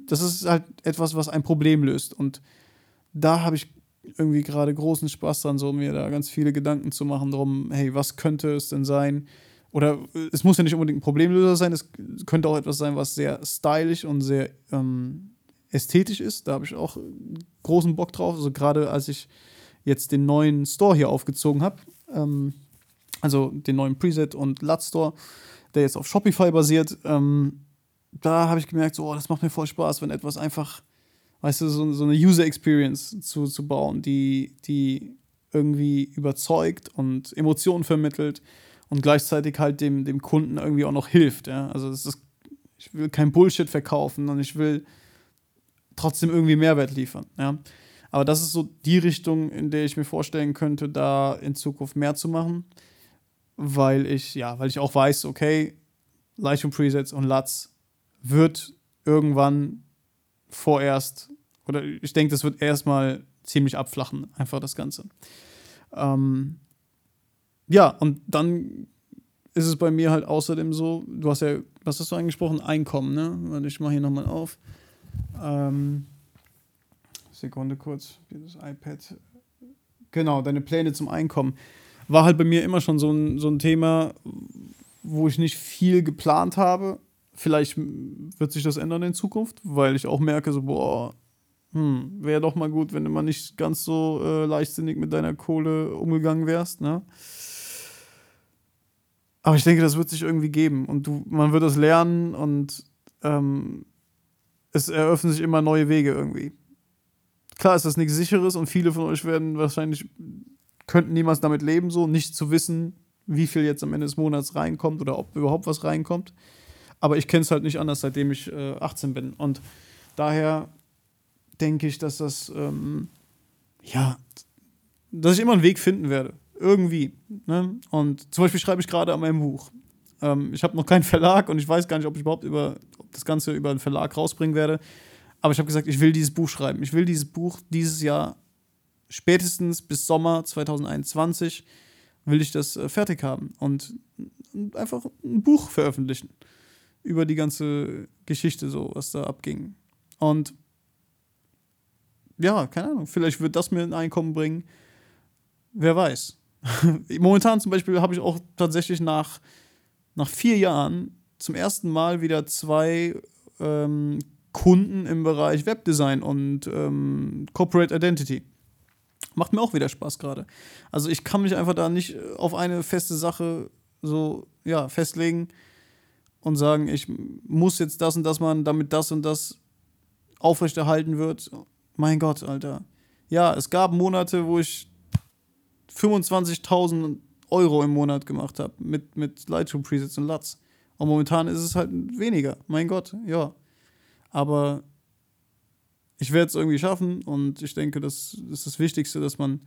das ist halt etwas, was ein Problem löst. Und da habe ich irgendwie gerade großen Spaß dran, so mir da ganz viele Gedanken zu machen drum, hey, was könnte es denn sein? Oder äh, es muss ja nicht unbedingt ein Problemlöser sein, es könnte auch etwas sein, was sehr stylisch und sehr ähm, ästhetisch ist. Da habe ich auch großen Bock drauf. Also gerade als ich jetzt den neuen Store hier aufgezogen habe, ähm, also den neuen Preset und LUT Store, der jetzt auf Shopify basiert, ähm, da habe ich gemerkt, so, oh, das macht mir voll Spaß, wenn etwas einfach, weißt du, so, so eine User Experience zu, zu bauen, die, die irgendwie überzeugt und Emotionen vermittelt und gleichzeitig halt dem, dem Kunden irgendwie auch noch hilft. Ja? Also ist, ich will kein Bullshit verkaufen und ich will trotzdem irgendwie Mehrwert liefern. Ja? Aber das ist so die Richtung, in der ich mir vorstellen könnte, da in Zukunft mehr zu machen, weil ich, ja, weil ich auch weiß, okay, Lightroom Presets und LUTs wird irgendwann vorerst, oder ich denke, das wird erstmal ziemlich abflachen, einfach das Ganze. Ähm, ja, und dann ist es bei mir halt außerdem so, du hast ja, was hast du angesprochen? Einkommen, ne? Warte, ich mache hier nochmal auf. Ähm, Sekunde kurz, dieses iPad. Genau, deine Pläne zum Einkommen. War halt bei mir immer schon so ein, so ein Thema, wo ich nicht viel geplant habe. Vielleicht wird sich das ändern in Zukunft, weil ich auch merke, so, boah, hm, wäre doch mal gut, wenn du mal nicht ganz so äh, leichtsinnig mit deiner Kohle umgegangen wärst, ne? Aber ich denke, das wird sich irgendwie geben und du, man wird das lernen und ähm, es eröffnen sich immer neue Wege irgendwie. Klar ist das nichts Sicheres und viele von euch werden wahrscheinlich, könnten niemals damit leben, so nicht zu wissen, wie viel jetzt am Ende des Monats reinkommt oder ob überhaupt was reinkommt. Aber ich kenne es halt nicht anders, seitdem ich äh, 18 bin. Und daher denke ich, dass das, ähm, ja, dass ich immer einen Weg finden werde. Irgendwie. Ne? Und zum Beispiel schreibe ich gerade an meinem Buch. Ähm, ich habe noch keinen Verlag und ich weiß gar nicht, ob ich überhaupt über das Ganze über einen Verlag rausbringen werde. Aber ich habe gesagt, ich will dieses Buch schreiben. Ich will dieses Buch dieses Jahr spätestens bis Sommer 2021 will ich das äh, fertig haben und einfach ein Buch veröffentlichen über die ganze Geschichte, so was da abging. Und ja, keine Ahnung, vielleicht wird das mir ein Einkommen bringen. Wer weiß. [laughs] Momentan zum Beispiel habe ich auch tatsächlich nach, nach vier Jahren zum ersten Mal wieder zwei ähm, Kunden im Bereich Webdesign und ähm, Corporate Identity. Macht mir auch wieder Spaß gerade. Also ich kann mich einfach da nicht auf eine feste Sache so ja, festlegen und sagen, ich muss jetzt das und das machen, damit das und das aufrechterhalten wird. Mein Gott, Alter. Ja, es gab Monate, wo ich 25.000 Euro im Monat gemacht habe mit, mit Lightroom Presets und LUTs. Und momentan ist es halt weniger. Mein Gott, ja. Aber ich werde es irgendwie schaffen und ich denke, das ist das Wichtigste, dass man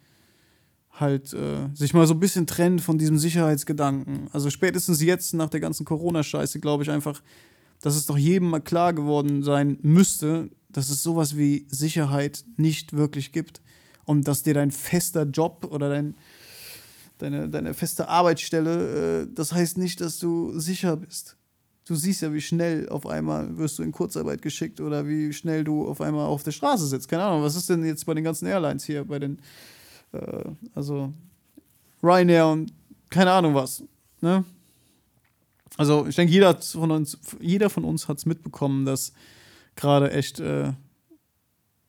halt äh, sich mal so ein bisschen trennt von diesem Sicherheitsgedanken. Also spätestens jetzt nach der ganzen Corona-Scheiße glaube ich einfach, dass es doch jedem mal klar geworden sein müsste, dass es sowas wie Sicherheit nicht wirklich gibt und dass dir dein fester Job oder dein, deine, deine feste Arbeitsstelle, äh, das heißt nicht, dass du sicher bist. Du siehst ja, wie schnell auf einmal wirst du in Kurzarbeit geschickt oder wie schnell du auf einmal auf der Straße sitzt. Keine Ahnung, was ist denn jetzt bei den ganzen Airlines hier, bei den, äh, also Ryanair und keine Ahnung was. Ne? Also ich denke, jeder von uns, jeder von uns hat es mitbekommen, dass gerade echt äh,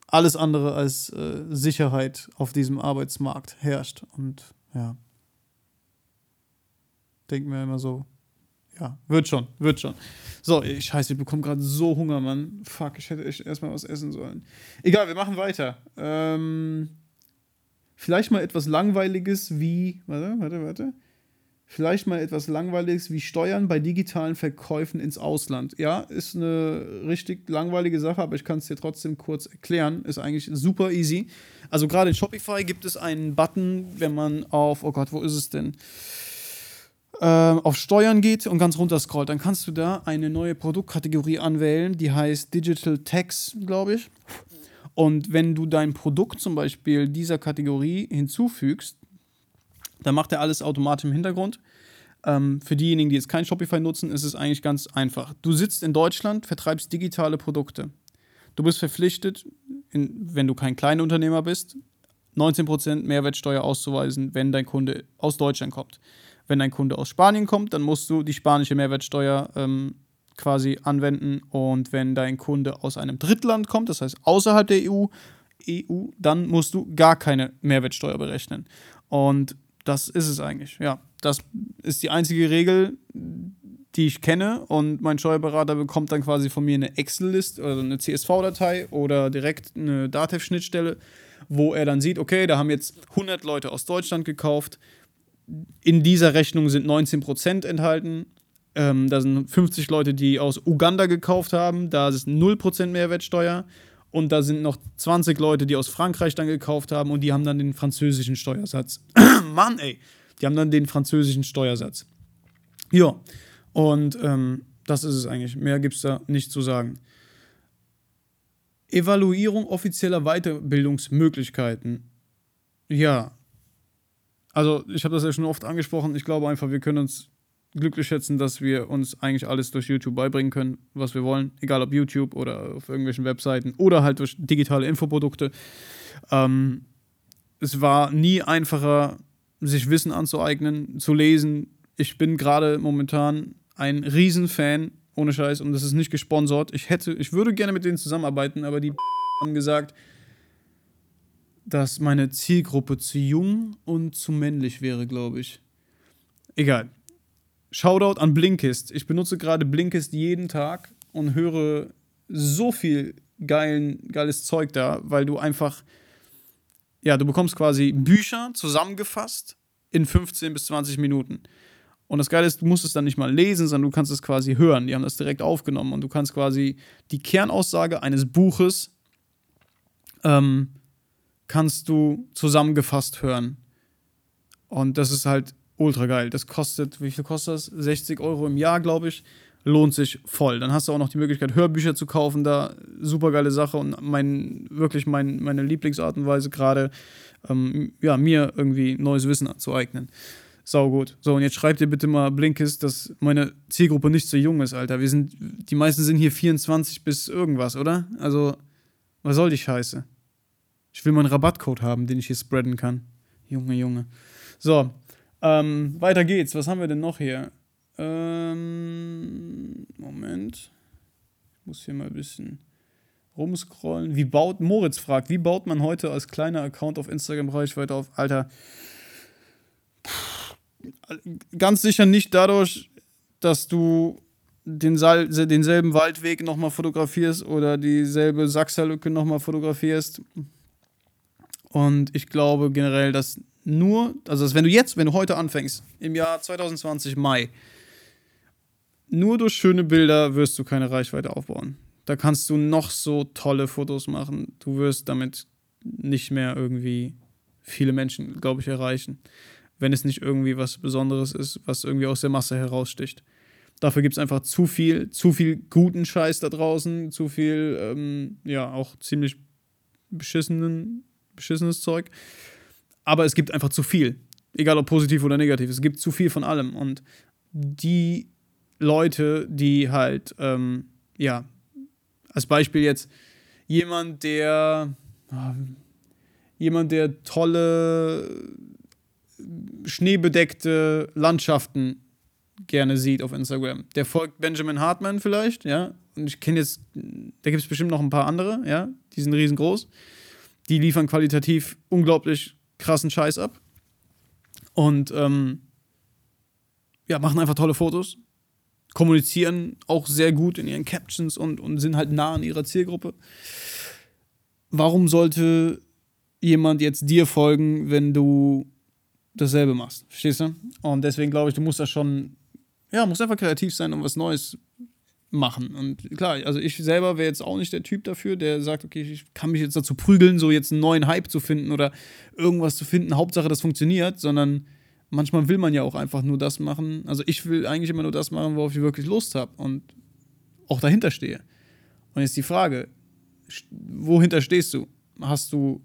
alles andere als äh, Sicherheit auf diesem Arbeitsmarkt herrscht. Und ja denke mir immer so, ja, wird schon, wird schon. So, ich, scheiße, ich bekomme gerade so Hunger, Mann. Fuck, ich hätte echt erstmal was essen sollen. Egal, wir machen weiter. Ähm, vielleicht mal etwas Langweiliges wie, warte, warte, warte. Vielleicht mal etwas Langweiliges wie Steuern bei digitalen Verkäufen ins Ausland. Ja, ist eine richtig langweilige Sache, aber ich kann es dir trotzdem kurz erklären. Ist eigentlich super easy. Also gerade in Shopify gibt es einen Button, wenn man auf, oh Gott, wo ist es denn? Äh, auf Steuern geht und ganz runter scrollt, dann kannst du da eine neue Produktkategorie anwählen, die heißt Digital Tax, glaube ich. Und wenn du dein Produkt zum Beispiel dieser Kategorie hinzufügst, dann macht er alles automatisch im Hintergrund. Ähm, für diejenigen, die jetzt kein Shopify nutzen, ist es eigentlich ganz einfach. Du sitzt in Deutschland, vertreibst digitale Produkte. Du bist verpflichtet, in, wenn du kein Kleinunternehmer bist, 19% Mehrwertsteuer auszuweisen, wenn dein Kunde aus Deutschland kommt. Wenn dein Kunde aus Spanien kommt, dann musst du die spanische Mehrwertsteuer ähm, quasi anwenden. Und wenn dein Kunde aus einem Drittland kommt, das heißt außerhalb der EU, EU, dann musst du gar keine Mehrwertsteuer berechnen. Und das ist es eigentlich. Ja, das ist die einzige Regel, die ich kenne. Und mein Steuerberater bekommt dann quasi von mir eine Excel-List oder eine CSV-Datei oder direkt eine Datev-Schnittstelle, wo er dann sieht, okay, da haben jetzt 100 Leute aus Deutschland gekauft. In dieser Rechnung sind 19% enthalten. Ähm, da sind 50 Leute, die aus Uganda gekauft haben. Da ist 0% Mehrwertsteuer. Und da sind noch 20 Leute, die aus Frankreich dann gekauft haben und die haben dann den französischen Steuersatz. [coughs] Mann, ey. Die haben dann den französischen Steuersatz. Ja, und ähm, das ist es eigentlich. Mehr gibt es da nicht zu sagen. Evaluierung offizieller Weiterbildungsmöglichkeiten. Ja. Also, ich habe das ja schon oft angesprochen. Ich glaube einfach, wir können uns glücklich schätzen, dass wir uns eigentlich alles durch YouTube beibringen können, was wir wollen. Egal ob YouTube oder auf irgendwelchen Webseiten oder halt durch digitale Infoprodukte. Ähm, es war nie einfacher, sich Wissen anzueignen, zu lesen. Ich bin gerade momentan ein Riesenfan, ohne Scheiß, und das ist nicht gesponsert. Ich hätte, ich würde gerne mit denen zusammenarbeiten, aber die [laughs] haben gesagt, dass meine Zielgruppe zu jung und zu männlich wäre, glaube ich. Egal. Shoutout an Blinkist. Ich benutze gerade Blinkist jeden Tag und höre so viel geilen, geiles Zeug da, weil du einfach, ja, du bekommst quasi Bücher zusammengefasst in 15 bis 20 Minuten. Und das Geile ist, du musst es dann nicht mal lesen, sondern du kannst es quasi hören. Die haben das direkt aufgenommen und du kannst quasi die Kernaussage eines Buches ähm, kannst du zusammengefasst hören. Und das ist halt ultra geil. Das kostet, wie viel kostet das? 60 Euro im Jahr, glaube ich. Lohnt sich voll. Dann hast du auch noch die Möglichkeit, Hörbücher zu kaufen, da super geile Sache und mein, wirklich mein, meine Lieblingsart und Weise gerade, ähm, ja, mir irgendwie neues Wissen anzueignen. Sau gut. So, und jetzt schreibt ihr bitte mal Blinkist, dass meine Zielgruppe nicht so jung ist, Alter. Wir sind, die meisten sind hier 24 bis irgendwas, oder? Also, was soll die Scheiße? Ich will meinen Rabattcode haben, den ich hier spreaden kann. Junge, Junge. So, ähm, weiter geht's. Was haben wir denn noch hier? Ähm, Moment. Ich muss hier mal ein bisschen rumscrollen. Wie baut, Moritz fragt, wie baut man heute als kleiner Account auf Instagram Reichweite auf? Alter. Ganz sicher nicht dadurch, dass du den Sal denselben Waldweg nochmal fotografierst oder dieselbe Sachserlücke nochmal fotografierst. Und ich glaube generell, dass nur, also wenn du jetzt, wenn du heute anfängst, im Jahr 2020 Mai, nur durch schöne Bilder wirst du keine Reichweite aufbauen. Da kannst du noch so tolle Fotos machen. Du wirst damit nicht mehr irgendwie viele Menschen, glaube ich, erreichen. Wenn es nicht irgendwie was Besonderes ist, was irgendwie aus der Masse heraussticht. Dafür gibt es einfach zu viel, zu viel guten Scheiß da draußen, zu viel, ähm, ja, auch ziemlich beschissenen, beschissenes Zeug aber es gibt einfach zu viel. Egal ob positiv oder negativ. Es gibt zu viel von allem. Und die Leute, die halt, ähm, ja, als Beispiel jetzt jemand, der, jemand, der tolle schneebedeckte Landschaften gerne sieht auf Instagram. Der folgt Benjamin Hartman vielleicht, ja. Und ich kenne jetzt, da gibt es bestimmt noch ein paar andere, ja. Die sind riesengroß. Die liefern qualitativ unglaublich krassen Scheiß ab. Und ähm, ja, machen einfach tolle Fotos, kommunizieren auch sehr gut in ihren Captions und, und sind halt nah an ihrer Zielgruppe. Warum sollte jemand jetzt dir folgen, wenn du dasselbe machst? Verstehst du? Und deswegen glaube ich, du musst da schon, ja, musst einfach kreativ sein und was Neues machen. Und klar, also ich selber wäre jetzt auch nicht der Typ dafür, der sagt, okay, ich kann mich jetzt dazu prügeln, so jetzt einen neuen Hype zu finden oder irgendwas zu finden, Hauptsache das funktioniert, sondern manchmal will man ja auch einfach nur das machen. Also ich will eigentlich immer nur das machen, worauf ich wirklich Lust habe und auch dahinter stehe. Und jetzt die Frage, wohinter stehst du? Hast du,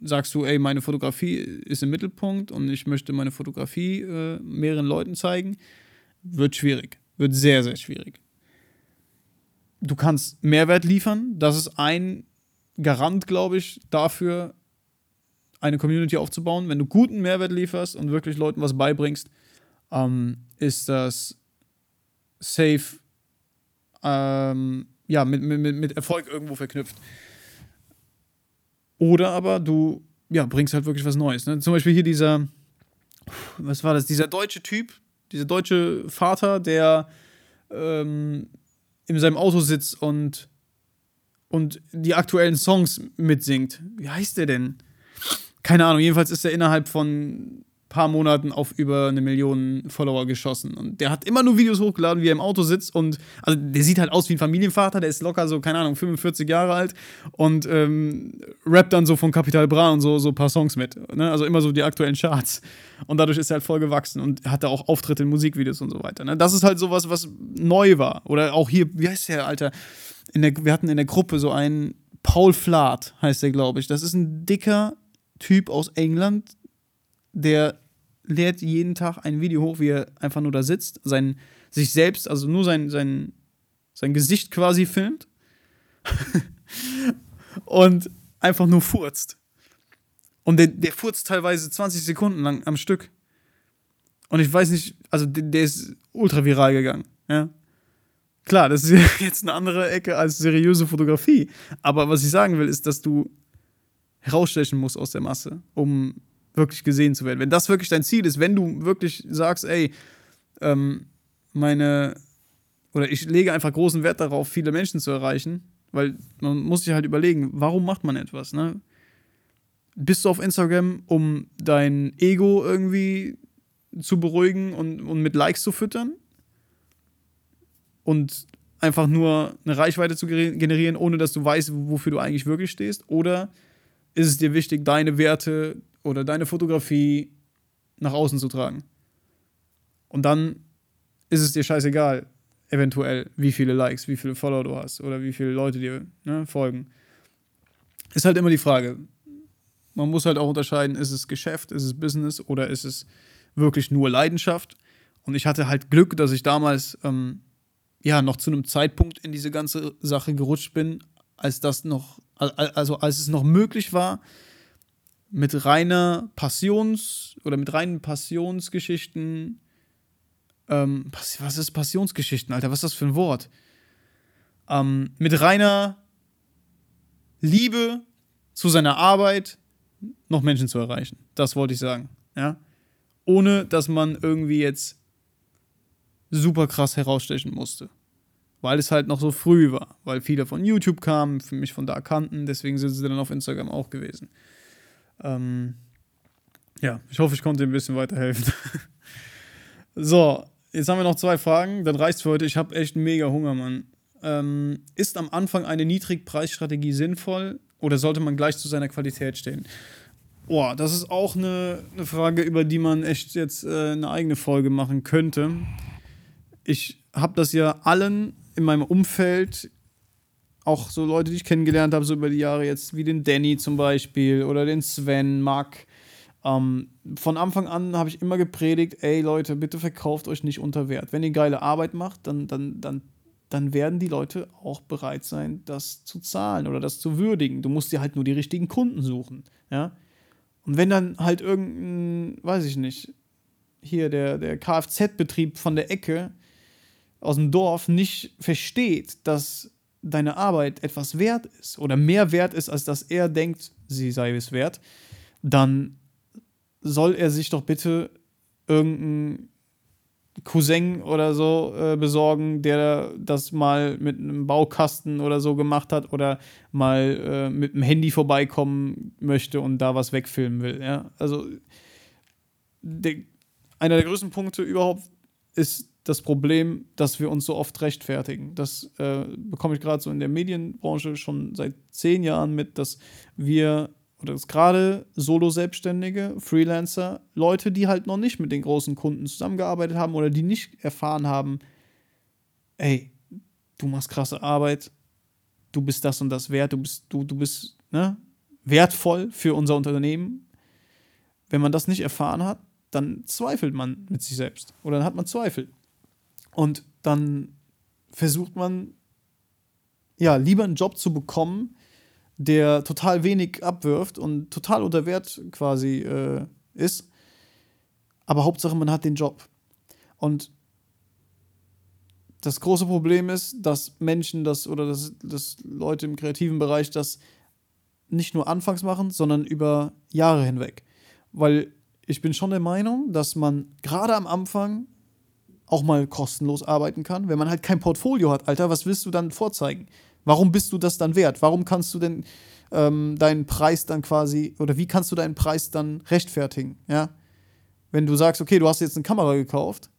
sagst du, ey, meine Fotografie ist im Mittelpunkt und ich möchte meine Fotografie äh, mehreren Leuten zeigen? Wird schwierig. Wird sehr, sehr schwierig du kannst Mehrwert liefern. Das ist ein Garant, glaube ich, dafür. eine Community aufzubauen, wenn du guten Mehrwert lieferst und wirklich Leuten was beibringst, ähm, ist das safe ähm, ja, mit, mit, mit Erfolg irgendwo verknüpft. Oder aber du ja, bringst halt wirklich was Neues. Ne? Zum Beispiel hier dieser, was war das, dieser deutsche Typ, dieser deutsche Vater, der ähm, in seinem Auto sitzt und, und die aktuellen Songs mitsingt. Wie heißt der denn? Keine Ahnung, jedenfalls ist er innerhalb von paar Monaten auf über eine Million Follower geschossen. Und der hat immer nur Videos hochgeladen, wie er im Auto sitzt und also der sieht halt aus wie ein Familienvater, der ist locker so, keine Ahnung, 45 Jahre alt und ähm, rappt dann so von Capital Bra und so, so ein paar Songs mit. Ne? Also immer so die aktuellen Charts. Und dadurch ist er halt voll gewachsen und hatte auch Auftritte in Musikvideos und so weiter. Ne? Das ist halt sowas, was neu war. Oder auch hier, wie heißt der, Alter? In der, wir hatten in der Gruppe so einen Paul Flath, heißt der, glaube ich. Das ist ein dicker Typ aus England, der lädt jeden Tag ein Video hoch, wie er einfach nur da sitzt, sein, sich selbst, also nur sein, sein, sein Gesicht quasi filmt [laughs] und einfach nur furzt. Und der, der furzt teilweise 20 Sekunden lang am Stück. Und ich weiß nicht, also der, der ist ultra viral gegangen, ja. Klar, das ist [laughs] jetzt eine andere Ecke als seriöse Fotografie. Aber was ich sagen will, ist, dass du herausstechen musst aus der Masse, um wirklich gesehen zu werden. Wenn das wirklich dein Ziel ist, wenn du wirklich sagst, ey, ähm, meine, oder ich lege einfach großen Wert darauf, viele Menschen zu erreichen, weil man muss sich halt überlegen, warum macht man etwas, ne? Bist du auf Instagram, um dein Ego irgendwie zu beruhigen und, und mit Likes zu füttern? Und einfach nur eine Reichweite zu generieren, ohne dass du weißt, wofür du eigentlich wirklich stehst? Oder ist es dir wichtig, deine Werte oder deine Fotografie nach außen zu tragen. Und dann ist es dir scheißegal, eventuell, wie viele Likes, wie viele Follower du hast oder wie viele Leute dir ne, folgen. Ist halt immer die Frage. Man muss halt auch unterscheiden, ist es Geschäft, ist es Business oder ist es wirklich nur Leidenschaft. Und ich hatte halt Glück, dass ich damals ähm, ja noch zu einem Zeitpunkt in diese ganze Sache gerutscht bin, als das noch, also als es noch möglich war, mit reiner Passions- oder mit reinen Passionsgeschichten. Ähm, was ist Passionsgeschichten, Alter? Was ist das für ein Wort? Ähm, mit reiner Liebe zu seiner Arbeit noch Menschen zu erreichen. Das wollte ich sagen. Ja? Ohne dass man irgendwie jetzt super krass herausstechen musste. Weil es halt noch so früh war. Weil viele von YouTube kamen, für mich von da kannten, deswegen sind sie dann auf Instagram auch gewesen. Ähm, ja, ich hoffe, ich konnte ein bisschen weiterhelfen. [laughs] so, jetzt haben wir noch zwei Fragen. Dann reicht's für heute. Ich habe echt mega Hunger, Mann. Ähm, ist am Anfang eine Niedrigpreisstrategie sinnvoll oder sollte man gleich zu seiner Qualität stehen? Boah, das ist auch eine, eine Frage, über die man echt jetzt äh, eine eigene Folge machen könnte. Ich habe das ja allen in meinem Umfeld auch so Leute, die ich kennengelernt habe, so über die Jahre jetzt, wie den Danny zum Beispiel oder den Sven, Mark. Ähm, von Anfang an habe ich immer gepredigt, ey Leute, bitte verkauft euch nicht unter Wert. Wenn ihr geile Arbeit macht, dann, dann, dann, dann werden die Leute auch bereit sein, das zu zahlen oder das zu würdigen. Du musst dir halt nur die richtigen Kunden suchen, ja. Und wenn dann halt irgendein, weiß ich nicht, hier der, der Kfz-Betrieb von der Ecke aus dem Dorf nicht versteht, dass deine Arbeit etwas wert ist oder mehr wert ist, als dass er denkt, sie sei es wert, dann soll er sich doch bitte irgendeinen Cousin oder so äh, besorgen, der das mal mit einem Baukasten oder so gemacht hat oder mal äh, mit dem Handy vorbeikommen möchte und da was wegfilmen will. Ja? Also der, einer der größten Punkte überhaupt ist das Problem, dass wir uns so oft rechtfertigen. Das äh, bekomme ich gerade so in der Medienbranche schon seit zehn Jahren mit, dass wir oder dass gerade Solo-Selbstständige, Freelancer, Leute, die halt noch nicht mit den großen Kunden zusammengearbeitet haben oder die nicht erfahren haben, ey, du machst krasse Arbeit, du bist das und das wert, du bist, du, du bist ne, wertvoll für unser Unternehmen. Wenn man das nicht erfahren hat, dann zweifelt man mit sich selbst oder dann hat man Zweifel. Und dann versucht man, ja, lieber einen Job zu bekommen, der total wenig abwirft und total unter Wert quasi äh, ist. Aber Hauptsache, man hat den Job. Und das große Problem ist, dass Menschen das oder dass, dass Leute im kreativen Bereich das nicht nur anfangs machen, sondern über Jahre hinweg. Weil ich bin schon der Meinung, dass man gerade am Anfang auch mal kostenlos arbeiten kann. Wenn man halt kein Portfolio hat, Alter, was willst du dann vorzeigen? Warum bist du das dann wert? Warum kannst du denn ähm, deinen Preis dann quasi, oder wie kannst du deinen Preis dann rechtfertigen? Ja? Wenn du sagst, okay, du hast jetzt eine Kamera gekauft,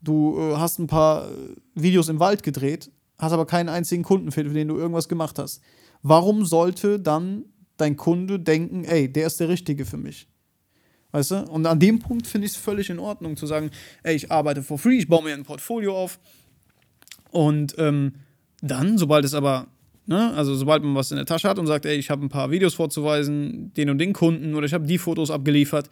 du äh, hast ein paar äh, Videos im Wald gedreht, hast aber keinen einzigen Kunden, für den du irgendwas gemacht hast. Warum sollte dann dein Kunde denken, ey, der ist der Richtige für mich? Weißt du? Und an dem Punkt finde ich es völlig in Ordnung zu sagen, ey, ich arbeite for free, ich baue mir ein Portfolio auf. Und ähm, dann, sobald es aber, ne, also sobald man was in der Tasche hat und sagt, ey, ich habe ein paar Videos vorzuweisen, den und den Kunden oder ich habe die Fotos abgeliefert,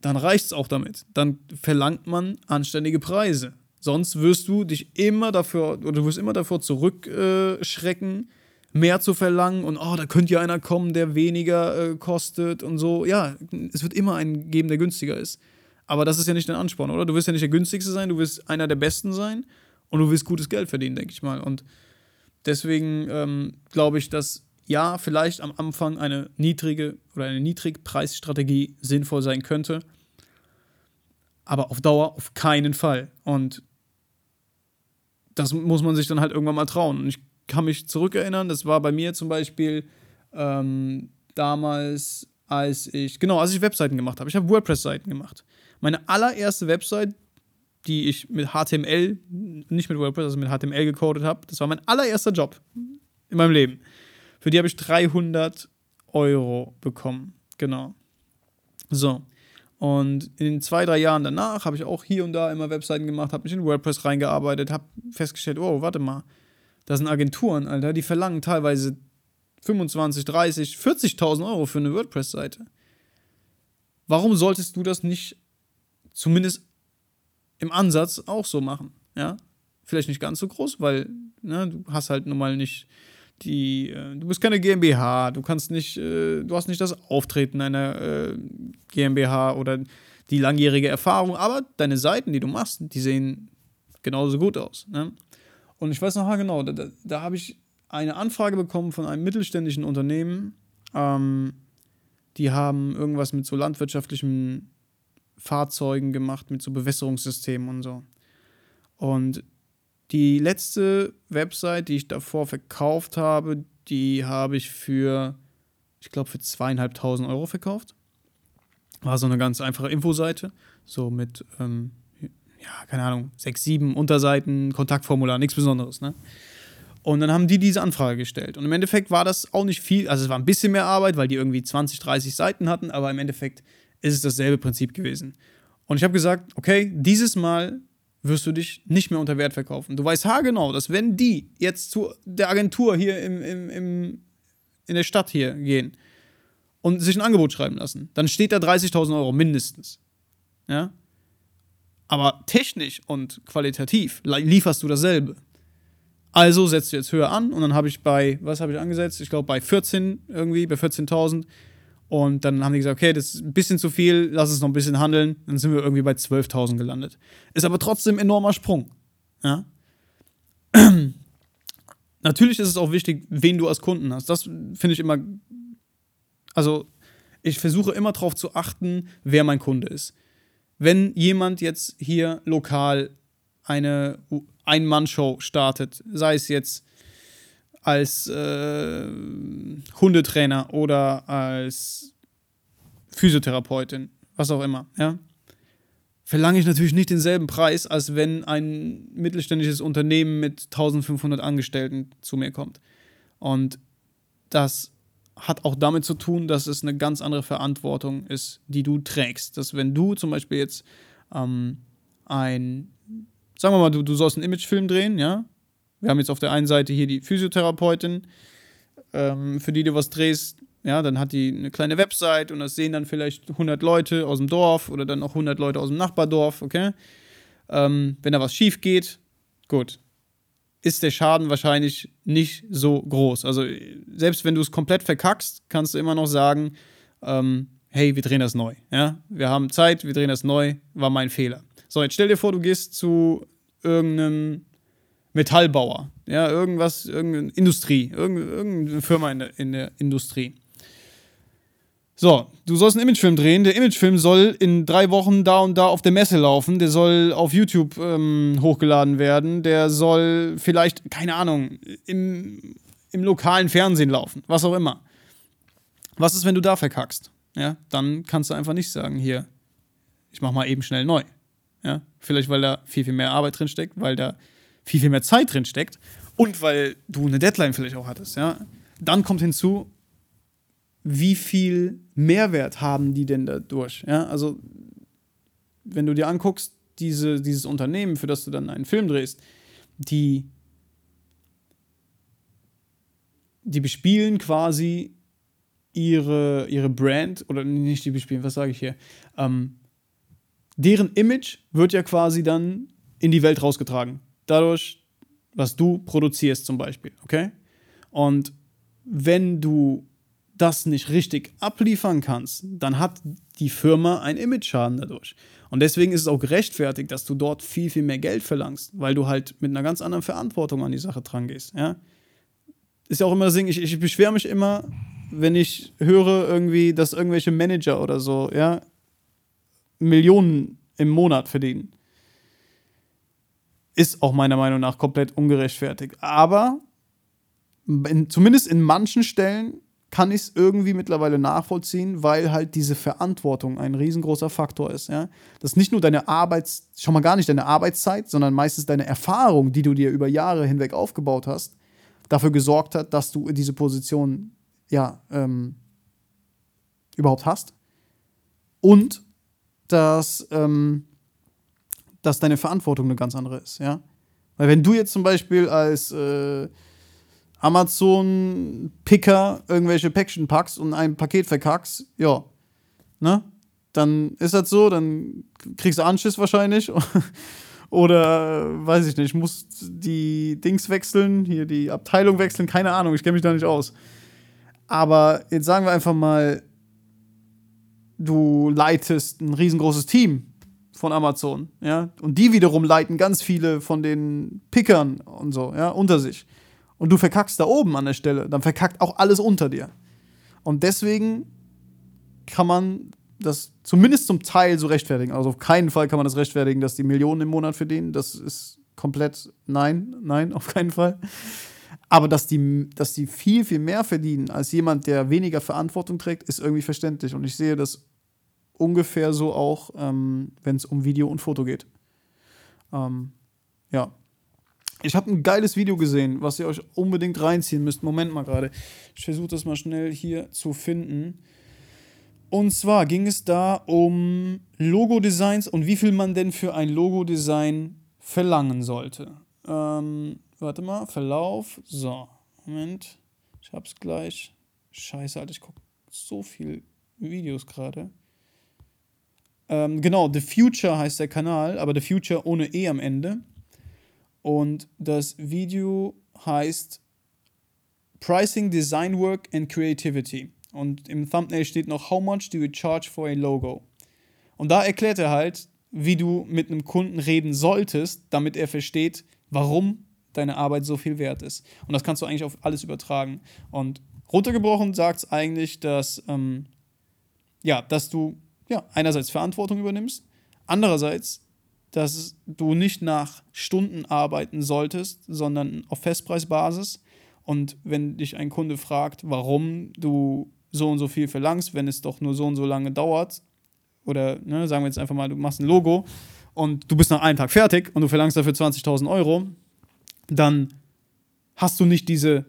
dann reicht es auch damit. Dann verlangt man anständige Preise. Sonst wirst du dich immer dafür, oder du wirst immer davor zurückschrecken, mehr zu verlangen und oh, da könnte ja einer kommen, der weniger äh, kostet und so. Ja, es wird immer einen geben, der günstiger ist. Aber das ist ja nicht dein Ansporn, oder? Du wirst ja nicht der günstigste sein, du wirst einer der besten sein und du willst gutes Geld verdienen, denke ich mal. Und deswegen ähm, glaube ich, dass ja, vielleicht am Anfang eine niedrige oder eine Niedrigpreisstrategie sinnvoll sein könnte, aber auf Dauer auf keinen Fall. Und das muss man sich dann halt irgendwann mal trauen. Und ich kann mich zurückerinnern, das war bei mir zum Beispiel ähm, damals, als ich, genau, als ich Webseiten gemacht habe. Ich habe WordPress-Seiten gemacht. Meine allererste Website, die ich mit HTML, nicht mit WordPress, also mit HTML gecodet habe, das war mein allererster Job in meinem Leben. Für die habe ich 300 Euro bekommen. Genau. So. Und in den zwei, drei Jahren danach habe ich auch hier und da immer Webseiten gemacht, habe mich in WordPress reingearbeitet, habe festgestellt, oh, warte mal, das sind Agenturen, Alter, die verlangen teilweise 25, 30, 40.000 Euro für eine WordPress-Seite. Warum solltest du das nicht zumindest im Ansatz auch so machen? Ja, vielleicht nicht ganz so groß, weil ne, du hast halt nun mal nicht die, äh, du bist keine GmbH, du kannst nicht, äh, du hast nicht das Auftreten einer äh, GmbH oder die langjährige Erfahrung, aber deine Seiten, die du machst, die sehen genauso gut aus. Ne? Und ich weiß noch genau, da, da, da habe ich eine Anfrage bekommen von einem mittelständischen Unternehmen. Ähm, die haben irgendwas mit so landwirtschaftlichen Fahrzeugen gemacht, mit so Bewässerungssystemen und so. Und die letzte Website, die ich davor verkauft habe, die habe ich für, ich glaube, für zweieinhalbtausend Euro verkauft. War so eine ganz einfache Infoseite, so mit ähm, ja, keine Ahnung, sechs, sieben Unterseiten, Kontaktformular, nichts Besonderes, ne? Und dann haben die diese Anfrage gestellt. Und im Endeffekt war das auch nicht viel, also es war ein bisschen mehr Arbeit, weil die irgendwie 20, 30 Seiten hatten, aber im Endeffekt ist es dasselbe Prinzip gewesen. Und ich habe gesagt, okay, dieses Mal wirst du dich nicht mehr unter Wert verkaufen. Du weißt haargenau, dass wenn die jetzt zu der Agentur hier im, im, im, in der Stadt hier gehen und sich ein Angebot schreiben lassen, dann steht da 30.000 Euro mindestens. Ja? Aber technisch und qualitativ lieferst du dasselbe. Also setzt du jetzt höher an und dann habe ich bei, was habe ich angesetzt? Ich glaube bei 14 irgendwie, bei 14.000. Und dann haben die gesagt, okay, das ist ein bisschen zu viel, lass es noch ein bisschen handeln. Dann sind wir irgendwie bei 12.000 gelandet. Ist aber trotzdem ein enormer Sprung. Ja? [clears throat] Natürlich ist es auch wichtig, wen du als Kunden hast. Das finde ich immer. Also, ich versuche immer darauf zu achten, wer mein Kunde ist wenn jemand jetzt hier lokal eine Ein-Mann-Show startet, sei es jetzt als äh, Hundetrainer oder als Physiotherapeutin, was auch immer, ja, verlange ich natürlich nicht denselben Preis, als wenn ein mittelständisches Unternehmen mit 1500 Angestellten zu mir kommt. Und das hat auch damit zu tun, dass es eine ganz andere Verantwortung ist, die du trägst. Dass wenn du zum Beispiel jetzt ähm, ein, sagen wir mal, du, du sollst einen Imagefilm drehen, ja. Wir haben jetzt auf der einen Seite hier die Physiotherapeutin, ähm, für die du was drehst, ja, dann hat die eine kleine Website und das sehen dann vielleicht 100 Leute aus dem Dorf oder dann auch 100 Leute aus dem Nachbardorf, okay? Ähm, wenn da was schief geht, gut. Ist der Schaden wahrscheinlich nicht so groß. Also selbst wenn du es komplett verkackst, kannst du immer noch sagen, ähm, hey, wir drehen das neu. Ja? Wir haben Zeit, wir drehen das neu, war mein Fehler. So, jetzt stell dir vor, du gehst zu irgendeinem Metallbauer, ja, irgendwas, irgendeine Industrie, irgendeine Firma in der, in der Industrie. So, du sollst einen Imagefilm drehen. Der Imagefilm soll in drei Wochen da und da auf der Messe laufen. Der soll auf YouTube ähm, hochgeladen werden. Der soll vielleicht, keine Ahnung, im, im lokalen Fernsehen laufen. Was auch immer. Was ist, wenn du da verkackst? Ja, dann kannst du einfach nicht sagen, hier, ich mach mal eben schnell neu. Ja, vielleicht, weil da viel, viel mehr Arbeit drin steckt, weil da viel, viel mehr Zeit drin steckt und weil du eine Deadline vielleicht auch hattest. Ja, dann kommt hinzu, wie viel Mehrwert haben die denn dadurch? Ja, also wenn du dir anguckst, diese, dieses Unternehmen, für das du dann einen Film drehst, die, die bespielen quasi ihre, ihre Brand, oder nicht die bespielen, was sage ich hier? Ähm, deren Image wird ja quasi dann in die Welt rausgetragen. Dadurch, was du produzierst zum Beispiel, okay? Und wenn du das nicht richtig abliefern kannst, dann hat die Firma einen Image-Schaden dadurch. Und deswegen ist es auch gerechtfertigt, dass du dort viel, viel mehr Geld verlangst, weil du halt mit einer ganz anderen Verantwortung an die Sache dran gehst. Ja? Ist ja auch immer das Ding, ich, ich beschwere mich immer, wenn ich höre irgendwie, dass irgendwelche Manager oder so, ja, Millionen im Monat verdienen. Ist auch meiner Meinung nach komplett ungerechtfertigt. Aber in, zumindest in manchen Stellen kann ich es irgendwie mittlerweile nachvollziehen, weil halt diese Verantwortung ein riesengroßer Faktor ist. Ja? Das ist nicht nur deine Arbeits, schon mal gar nicht deine Arbeitszeit, sondern meistens deine Erfahrung, die du dir über Jahre hinweg aufgebaut hast, dafür gesorgt hat, dass du diese Position ja ähm, überhaupt hast. Und dass, ähm, dass deine Verantwortung eine ganz andere ist, ja. Weil wenn du jetzt zum Beispiel als äh, Amazon-Picker irgendwelche Päckchen packst und ein Paket verkackst, ja, ne? Dann ist das so, dann kriegst du Anschiss wahrscheinlich. [laughs] Oder weiß ich nicht, muss die Dings wechseln, hier die Abteilung wechseln, keine Ahnung, ich kenne mich da nicht aus. Aber jetzt sagen wir einfach mal, du leitest ein riesengroßes Team von Amazon, ja, und die wiederum leiten ganz viele von den Pickern und so, ja, unter sich und du verkackst da oben an der Stelle, dann verkackt auch alles unter dir. Und deswegen kann man das zumindest zum Teil so rechtfertigen. Also auf keinen Fall kann man das rechtfertigen, dass die Millionen im Monat verdienen. Das ist komplett nein, nein, [laughs] auf keinen Fall. Aber dass die, dass die viel, viel mehr verdienen als jemand, der weniger Verantwortung trägt, ist irgendwie verständlich. Und ich sehe das ungefähr so auch, ähm, wenn es um Video und Foto geht. Ähm, ja, ich habe ein geiles Video gesehen, was ihr euch unbedingt reinziehen müsst. Moment mal gerade. Ich versuche das mal schnell hier zu finden. Und zwar ging es da um Logo-Designs und wie viel man denn für ein Logo-Design verlangen sollte. Ähm, warte mal, Verlauf. So, Moment. Ich hab's gleich. Scheiße, Alter, ich gucke so viel Videos gerade. Ähm, genau, The Future heißt der Kanal, aber The Future ohne E am Ende. Und das Video heißt Pricing Design Work and Creativity. Und im Thumbnail steht noch How much do you charge for a logo? Und da erklärt er halt, wie du mit einem Kunden reden solltest, damit er versteht, warum deine Arbeit so viel wert ist. Und das kannst du eigentlich auf alles übertragen. Und runtergebrochen sagt es eigentlich, dass, ähm, ja, dass du ja, einerseits Verantwortung übernimmst, andererseits dass du nicht nach Stunden arbeiten solltest, sondern auf Festpreisbasis. Und wenn dich ein Kunde fragt, warum du so und so viel verlangst, wenn es doch nur so und so lange dauert, oder ne, sagen wir jetzt einfach mal, du machst ein Logo und du bist nach einem Tag fertig und du verlangst dafür 20.000 Euro, dann hast du nicht diese,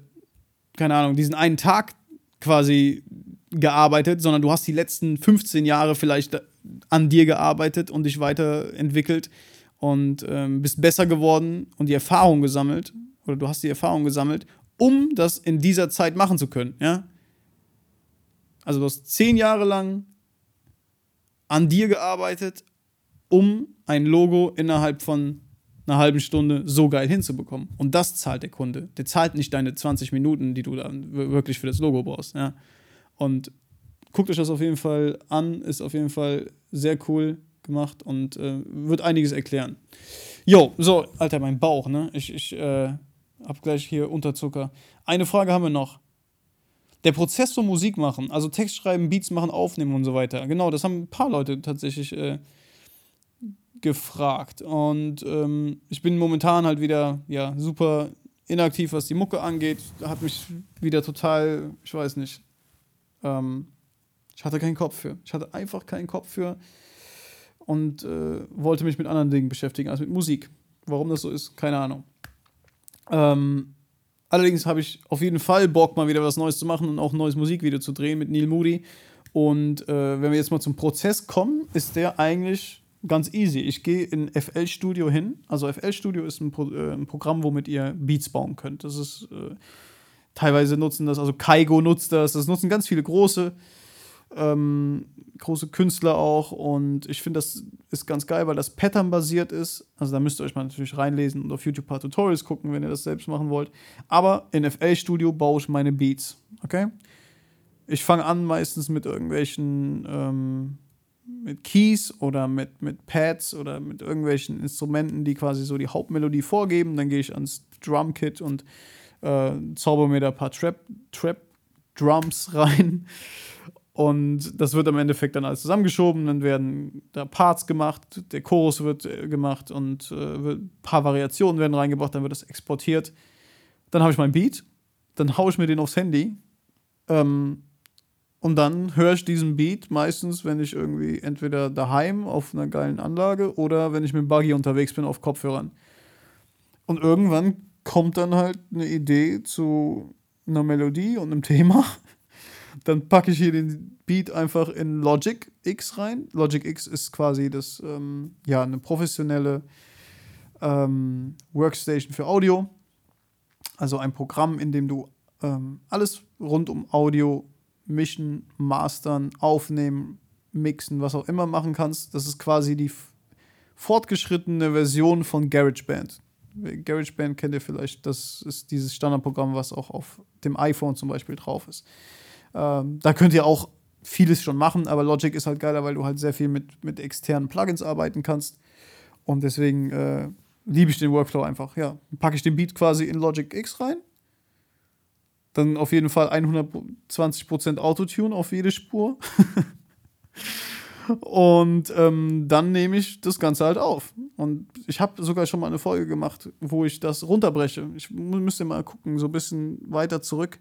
keine Ahnung, diesen einen Tag quasi gearbeitet, sondern du hast die letzten 15 Jahre vielleicht an dir gearbeitet und dich weiterentwickelt und ähm, bist besser geworden und die Erfahrung gesammelt oder du hast die Erfahrung gesammelt, um das in dieser Zeit machen zu können, ja? Also du hast zehn Jahre lang an dir gearbeitet, um ein Logo innerhalb von einer halben Stunde so geil hinzubekommen. Und das zahlt der Kunde. Der zahlt nicht deine 20 Minuten, die du dann wirklich für das Logo brauchst. Ja. Und guckt euch das auf jeden Fall an, ist auf jeden Fall sehr cool gemacht und äh, wird einiges erklären. Jo, so, Alter, mein Bauch, ne? Ich, ich äh, hab gleich hier Unterzucker. Eine Frage haben wir noch. Der Prozess vom Musik machen, also Text schreiben, Beats machen, aufnehmen und so weiter. Genau, das haben ein paar Leute tatsächlich äh, gefragt. Und ähm, ich bin momentan halt wieder ja, super inaktiv, was die Mucke angeht. Hat mich wieder total, ich weiß nicht, ähm, ich hatte keinen Kopf für. Ich hatte einfach keinen Kopf für und äh, wollte mich mit anderen Dingen beschäftigen als mit Musik. Warum das so ist, keine Ahnung. Ähm, allerdings habe ich auf jeden Fall Bock, mal wieder was Neues zu machen und auch ein neues Musikvideo zu drehen mit Neil Moody. Und äh, wenn wir jetzt mal zum Prozess kommen, ist der eigentlich ganz easy. Ich gehe in FL Studio hin. Also FL Studio ist ein, Pro äh, ein, Programm, womit ihr Beats bauen könnt. Das ist äh, teilweise nutzen das, also Kaigo nutzt das, das nutzen ganz viele große, ähm, große Künstler auch. Und ich finde, das ist ganz geil, weil das Pattern-basiert ist. Also da müsst ihr euch mal natürlich reinlesen und auf YouTube ein paar Tutorials gucken, wenn ihr das selbst machen wollt. Aber in FL Studio baue ich meine Beats. Okay? Ich fange an meistens mit irgendwelchen ähm, mit Keys oder mit, mit Pads oder mit irgendwelchen Instrumenten, die quasi so die Hauptmelodie vorgeben. Dann gehe ich ans Drumkit und äh, zauber mir da ein paar Trap, Trap Drums [laughs] rein. Und das wird am Endeffekt dann alles zusammengeschoben. Dann werden da Parts gemacht, der Chorus wird äh, gemacht und äh, ein paar Variationen werden reingebracht. Dann wird das exportiert. Dann habe ich mein Beat. Dann haue ich mir den aufs Handy. Ähm, und dann höre ich diesen Beat meistens, wenn ich irgendwie entweder daheim auf einer geilen Anlage oder wenn ich mit dem Buggy unterwegs bin auf Kopfhörern. Und irgendwann kommt dann halt eine Idee zu einer Melodie und einem Thema. [laughs] Dann packe ich hier den Beat einfach in Logic X rein. Logic X ist quasi das, ähm, ja, eine professionelle ähm, Workstation für Audio. Also ein Programm, in dem du ähm, alles rund um Audio mischen, mastern, aufnehmen, mixen, was auch immer machen kannst. Das ist quasi die fortgeschrittene Version von GarageBand. GarageBand kennt ihr vielleicht, das ist dieses Standardprogramm, was auch auf dem iPhone zum Beispiel drauf ist. Ähm, da könnt ihr auch vieles schon machen, aber Logic ist halt geiler, weil du halt sehr viel mit, mit externen Plugins arbeiten kannst. Und deswegen äh, liebe ich den Workflow einfach. Ja, packe ich den Beat quasi in Logic X rein dann auf jeden Fall 120% Autotune auf jede Spur. [laughs] Und ähm, dann nehme ich das Ganze halt auf. Und ich habe sogar schon mal eine Folge gemacht, wo ich das runterbreche. Ich müsste mal gucken, so ein bisschen weiter zurück.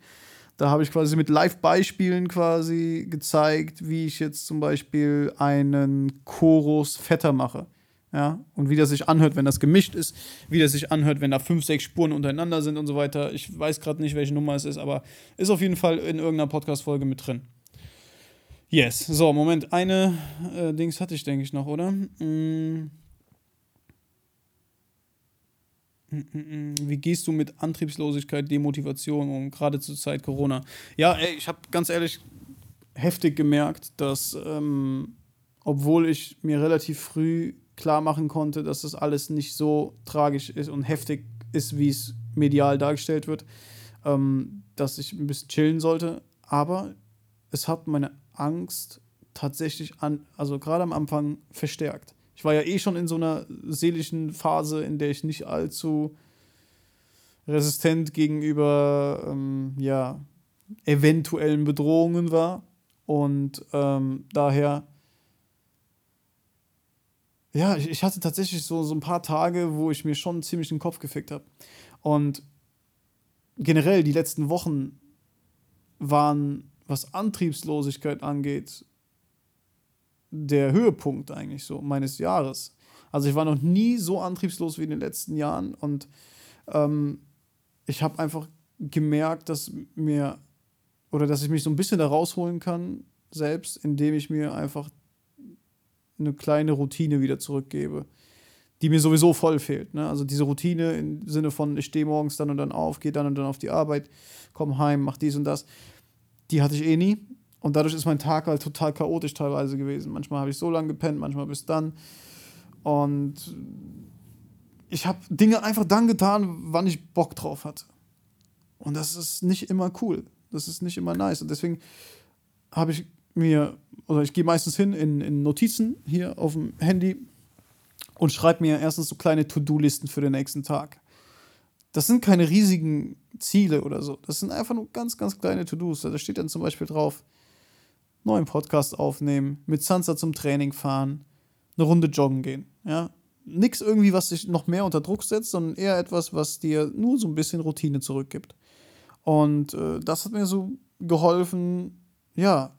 Da habe ich quasi mit Live-Beispielen quasi gezeigt, wie ich jetzt zum Beispiel einen Chorus fetter mache. Ja, und wie das sich anhört, wenn das gemischt ist, wie das sich anhört, wenn da fünf, sechs Spuren untereinander sind und so weiter. Ich weiß gerade nicht, welche Nummer es ist, aber ist auf jeden Fall in irgendeiner Podcast-Folge mit drin. Yes. So, Moment. Eine äh, Dings hatte ich, denke ich, noch, oder? Mm. mm, mm, mm. Wie gehst du mit Antriebslosigkeit, Demotivation um, gerade zur Zeit Corona? Ja, ey, ich habe ganz ehrlich heftig gemerkt, dass, ähm, obwohl ich mir relativ früh klar machen konnte, dass das alles nicht so tragisch ist und heftig ist, wie es medial dargestellt wird, ähm, dass ich ein bisschen chillen sollte. Aber es hat meine Angst tatsächlich an, also gerade am Anfang verstärkt. Ich war ja eh schon in so einer seelischen Phase, in der ich nicht allzu resistent gegenüber ähm, ja, eventuellen Bedrohungen war. Und ähm, daher ja, ich, ich hatte tatsächlich so, so ein paar Tage, wo ich mir schon ziemlich den Kopf gefickt habe. Und generell die letzten Wochen waren, was Antriebslosigkeit angeht, der Höhepunkt eigentlich so meines Jahres. Also ich war noch nie so antriebslos wie in den letzten Jahren und ähm, ich habe einfach gemerkt, dass mir oder dass ich mich so ein bisschen da rausholen kann selbst, indem ich mir einfach eine kleine Routine wieder zurückgebe, die mir sowieso voll fehlt. Ne? Also diese Routine im Sinne von, ich stehe morgens dann und dann auf, gehe dann und dann auf die Arbeit, komme heim, mach dies und das, die hatte ich eh nie. Und dadurch ist mein Tag halt total chaotisch teilweise gewesen. Manchmal habe ich so lange gepennt, manchmal bis dann. Und ich habe Dinge einfach dann getan, wann ich Bock drauf hatte. Und das ist nicht immer cool. Das ist nicht immer nice. Und deswegen habe ich mir, oder ich gehe meistens hin in, in Notizen hier auf dem Handy und schreibe mir erstens so kleine To-Do-Listen für den nächsten Tag. Das sind keine riesigen Ziele oder so. Das sind einfach nur ganz, ganz kleine To-Dos. Da steht dann zum Beispiel drauf, neuen Podcast aufnehmen, mit Sansa zum Training fahren, eine Runde joggen gehen. Ja, nichts irgendwie, was dich noch mehr unter Druck setzt, sondern eher etwas, was dir nur so ein bisschen Routine zurückgibt. Und äh, das hat mir so geholfen, ja,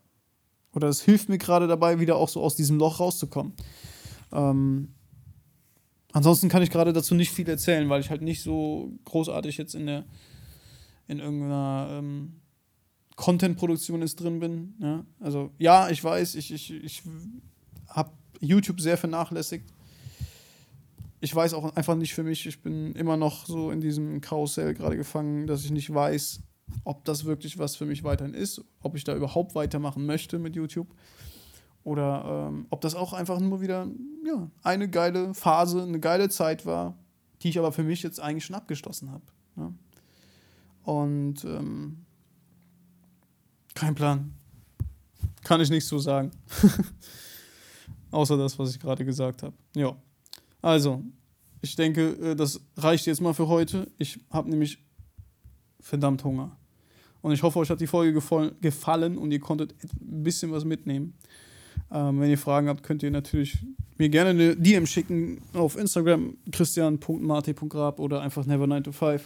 oder es hilft mir gerade dabei, wieder auch so aus diesem Loch rauszukommen. Ähm, ansonsten kann ich gerade dazu nicht viel erzählen, weil ich halt nicht so großartig jetzt in der in irgendeiner ähm, Content-Produktion jetzt drin bin. Ja? Also ja, ich weiß, ich, ich, ich habe YouTube sehr vernachlässigt ich weiß auch einfach nicht für mich, ich bin immer noch so in diesem Karussell gerade gefangen, dass ich nicht weiß, ob das wirklich was für mich weiterhin ist, ob ich da überhaupt weitermachen möchte mit YouTube. Oder ähm, ob das auch einfach nur wieder ja, eine geile Phase, eine geile Zeit war, die ich aber für mich jetzt eigentlich schon abgeschlossen habe. Ja. Und ähm, kein Plan. Kann ich nicht so sagen. [laughs] Außer das, was ich gerade gesagt habe. Ja. Also, ich denke, äh, das reicht jetzt mal für heute. Ich habe nämlich verdammt Hunger. Und ich hoffe, euch hat die Folge gefallen und ihr konntet ein bisschen was mitnehmen. Ähm, wenn ihr Fragen habt, könnt ihr natürlich mir gerne eine DM schicken auf Instagram christian.marte.grab oder einfach never9to5.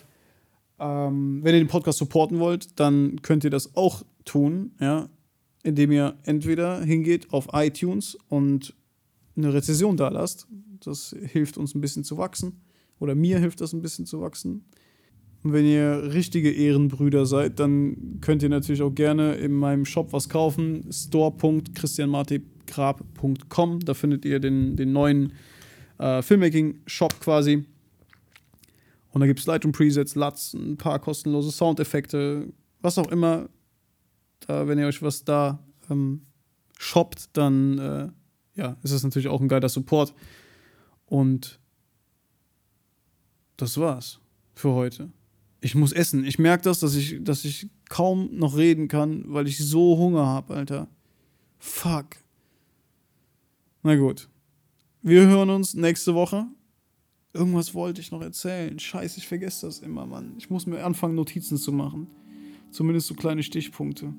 Ähm, wenn ihr den Podcast supporten wollt, dann könnt ihr das auch tun, ja, indem ihr entweder hingeht auf iTunes und eine Rezession da lasst. Das hilft uns ein bisschen zu wachsen. Oder mir hilft das ein bisschen zu wachsen. Und wenn ihr richtige Ehrenbrüder seid, dann könnt ihr natürlich auch gerne in meinem Shop was kaufen. store.christianmartegrab.com. Da findet ihr den, den neuen äh, Filmmaking-Shop quasi. Und da gibt es Lightroom-Presets, LUTs, ein paar kostenlose Soundeffekte, was auch immer. Da, wenn ihr euch was da ähm, shoppt, dann äh, ja, ist es natürlich auch ein geiler Support. Und das war's für heute. Ich muss essen. Ich merke das, dass ich, dass ich kaum noch reden kann, weil ich so Hunger habe, Alter. Fuck. Na gut. Wir hören uns nächste Woche. Irgendwas wollte ich noch erzählen. Scheiße, ich vergesse das immer, Mann. Ich muss mir anfangen, Notizen zu machen. Zumindest so kleine Stichpunkte.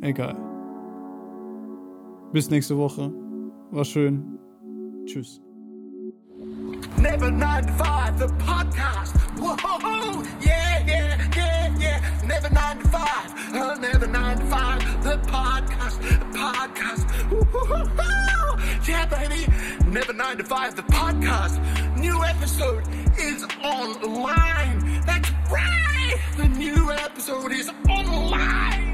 Egal. Bis nächste Woche. War schön. Tschüss. Never 9 to 5, the podcast. Whoa, yeah, yeah. Never 9 to 5, uh, never 9 to 5, the podcast, the podcast. [laughs] Yeah, baby. Never 9 to 5, the podcast. New episode is online. That's right. The new episode is online.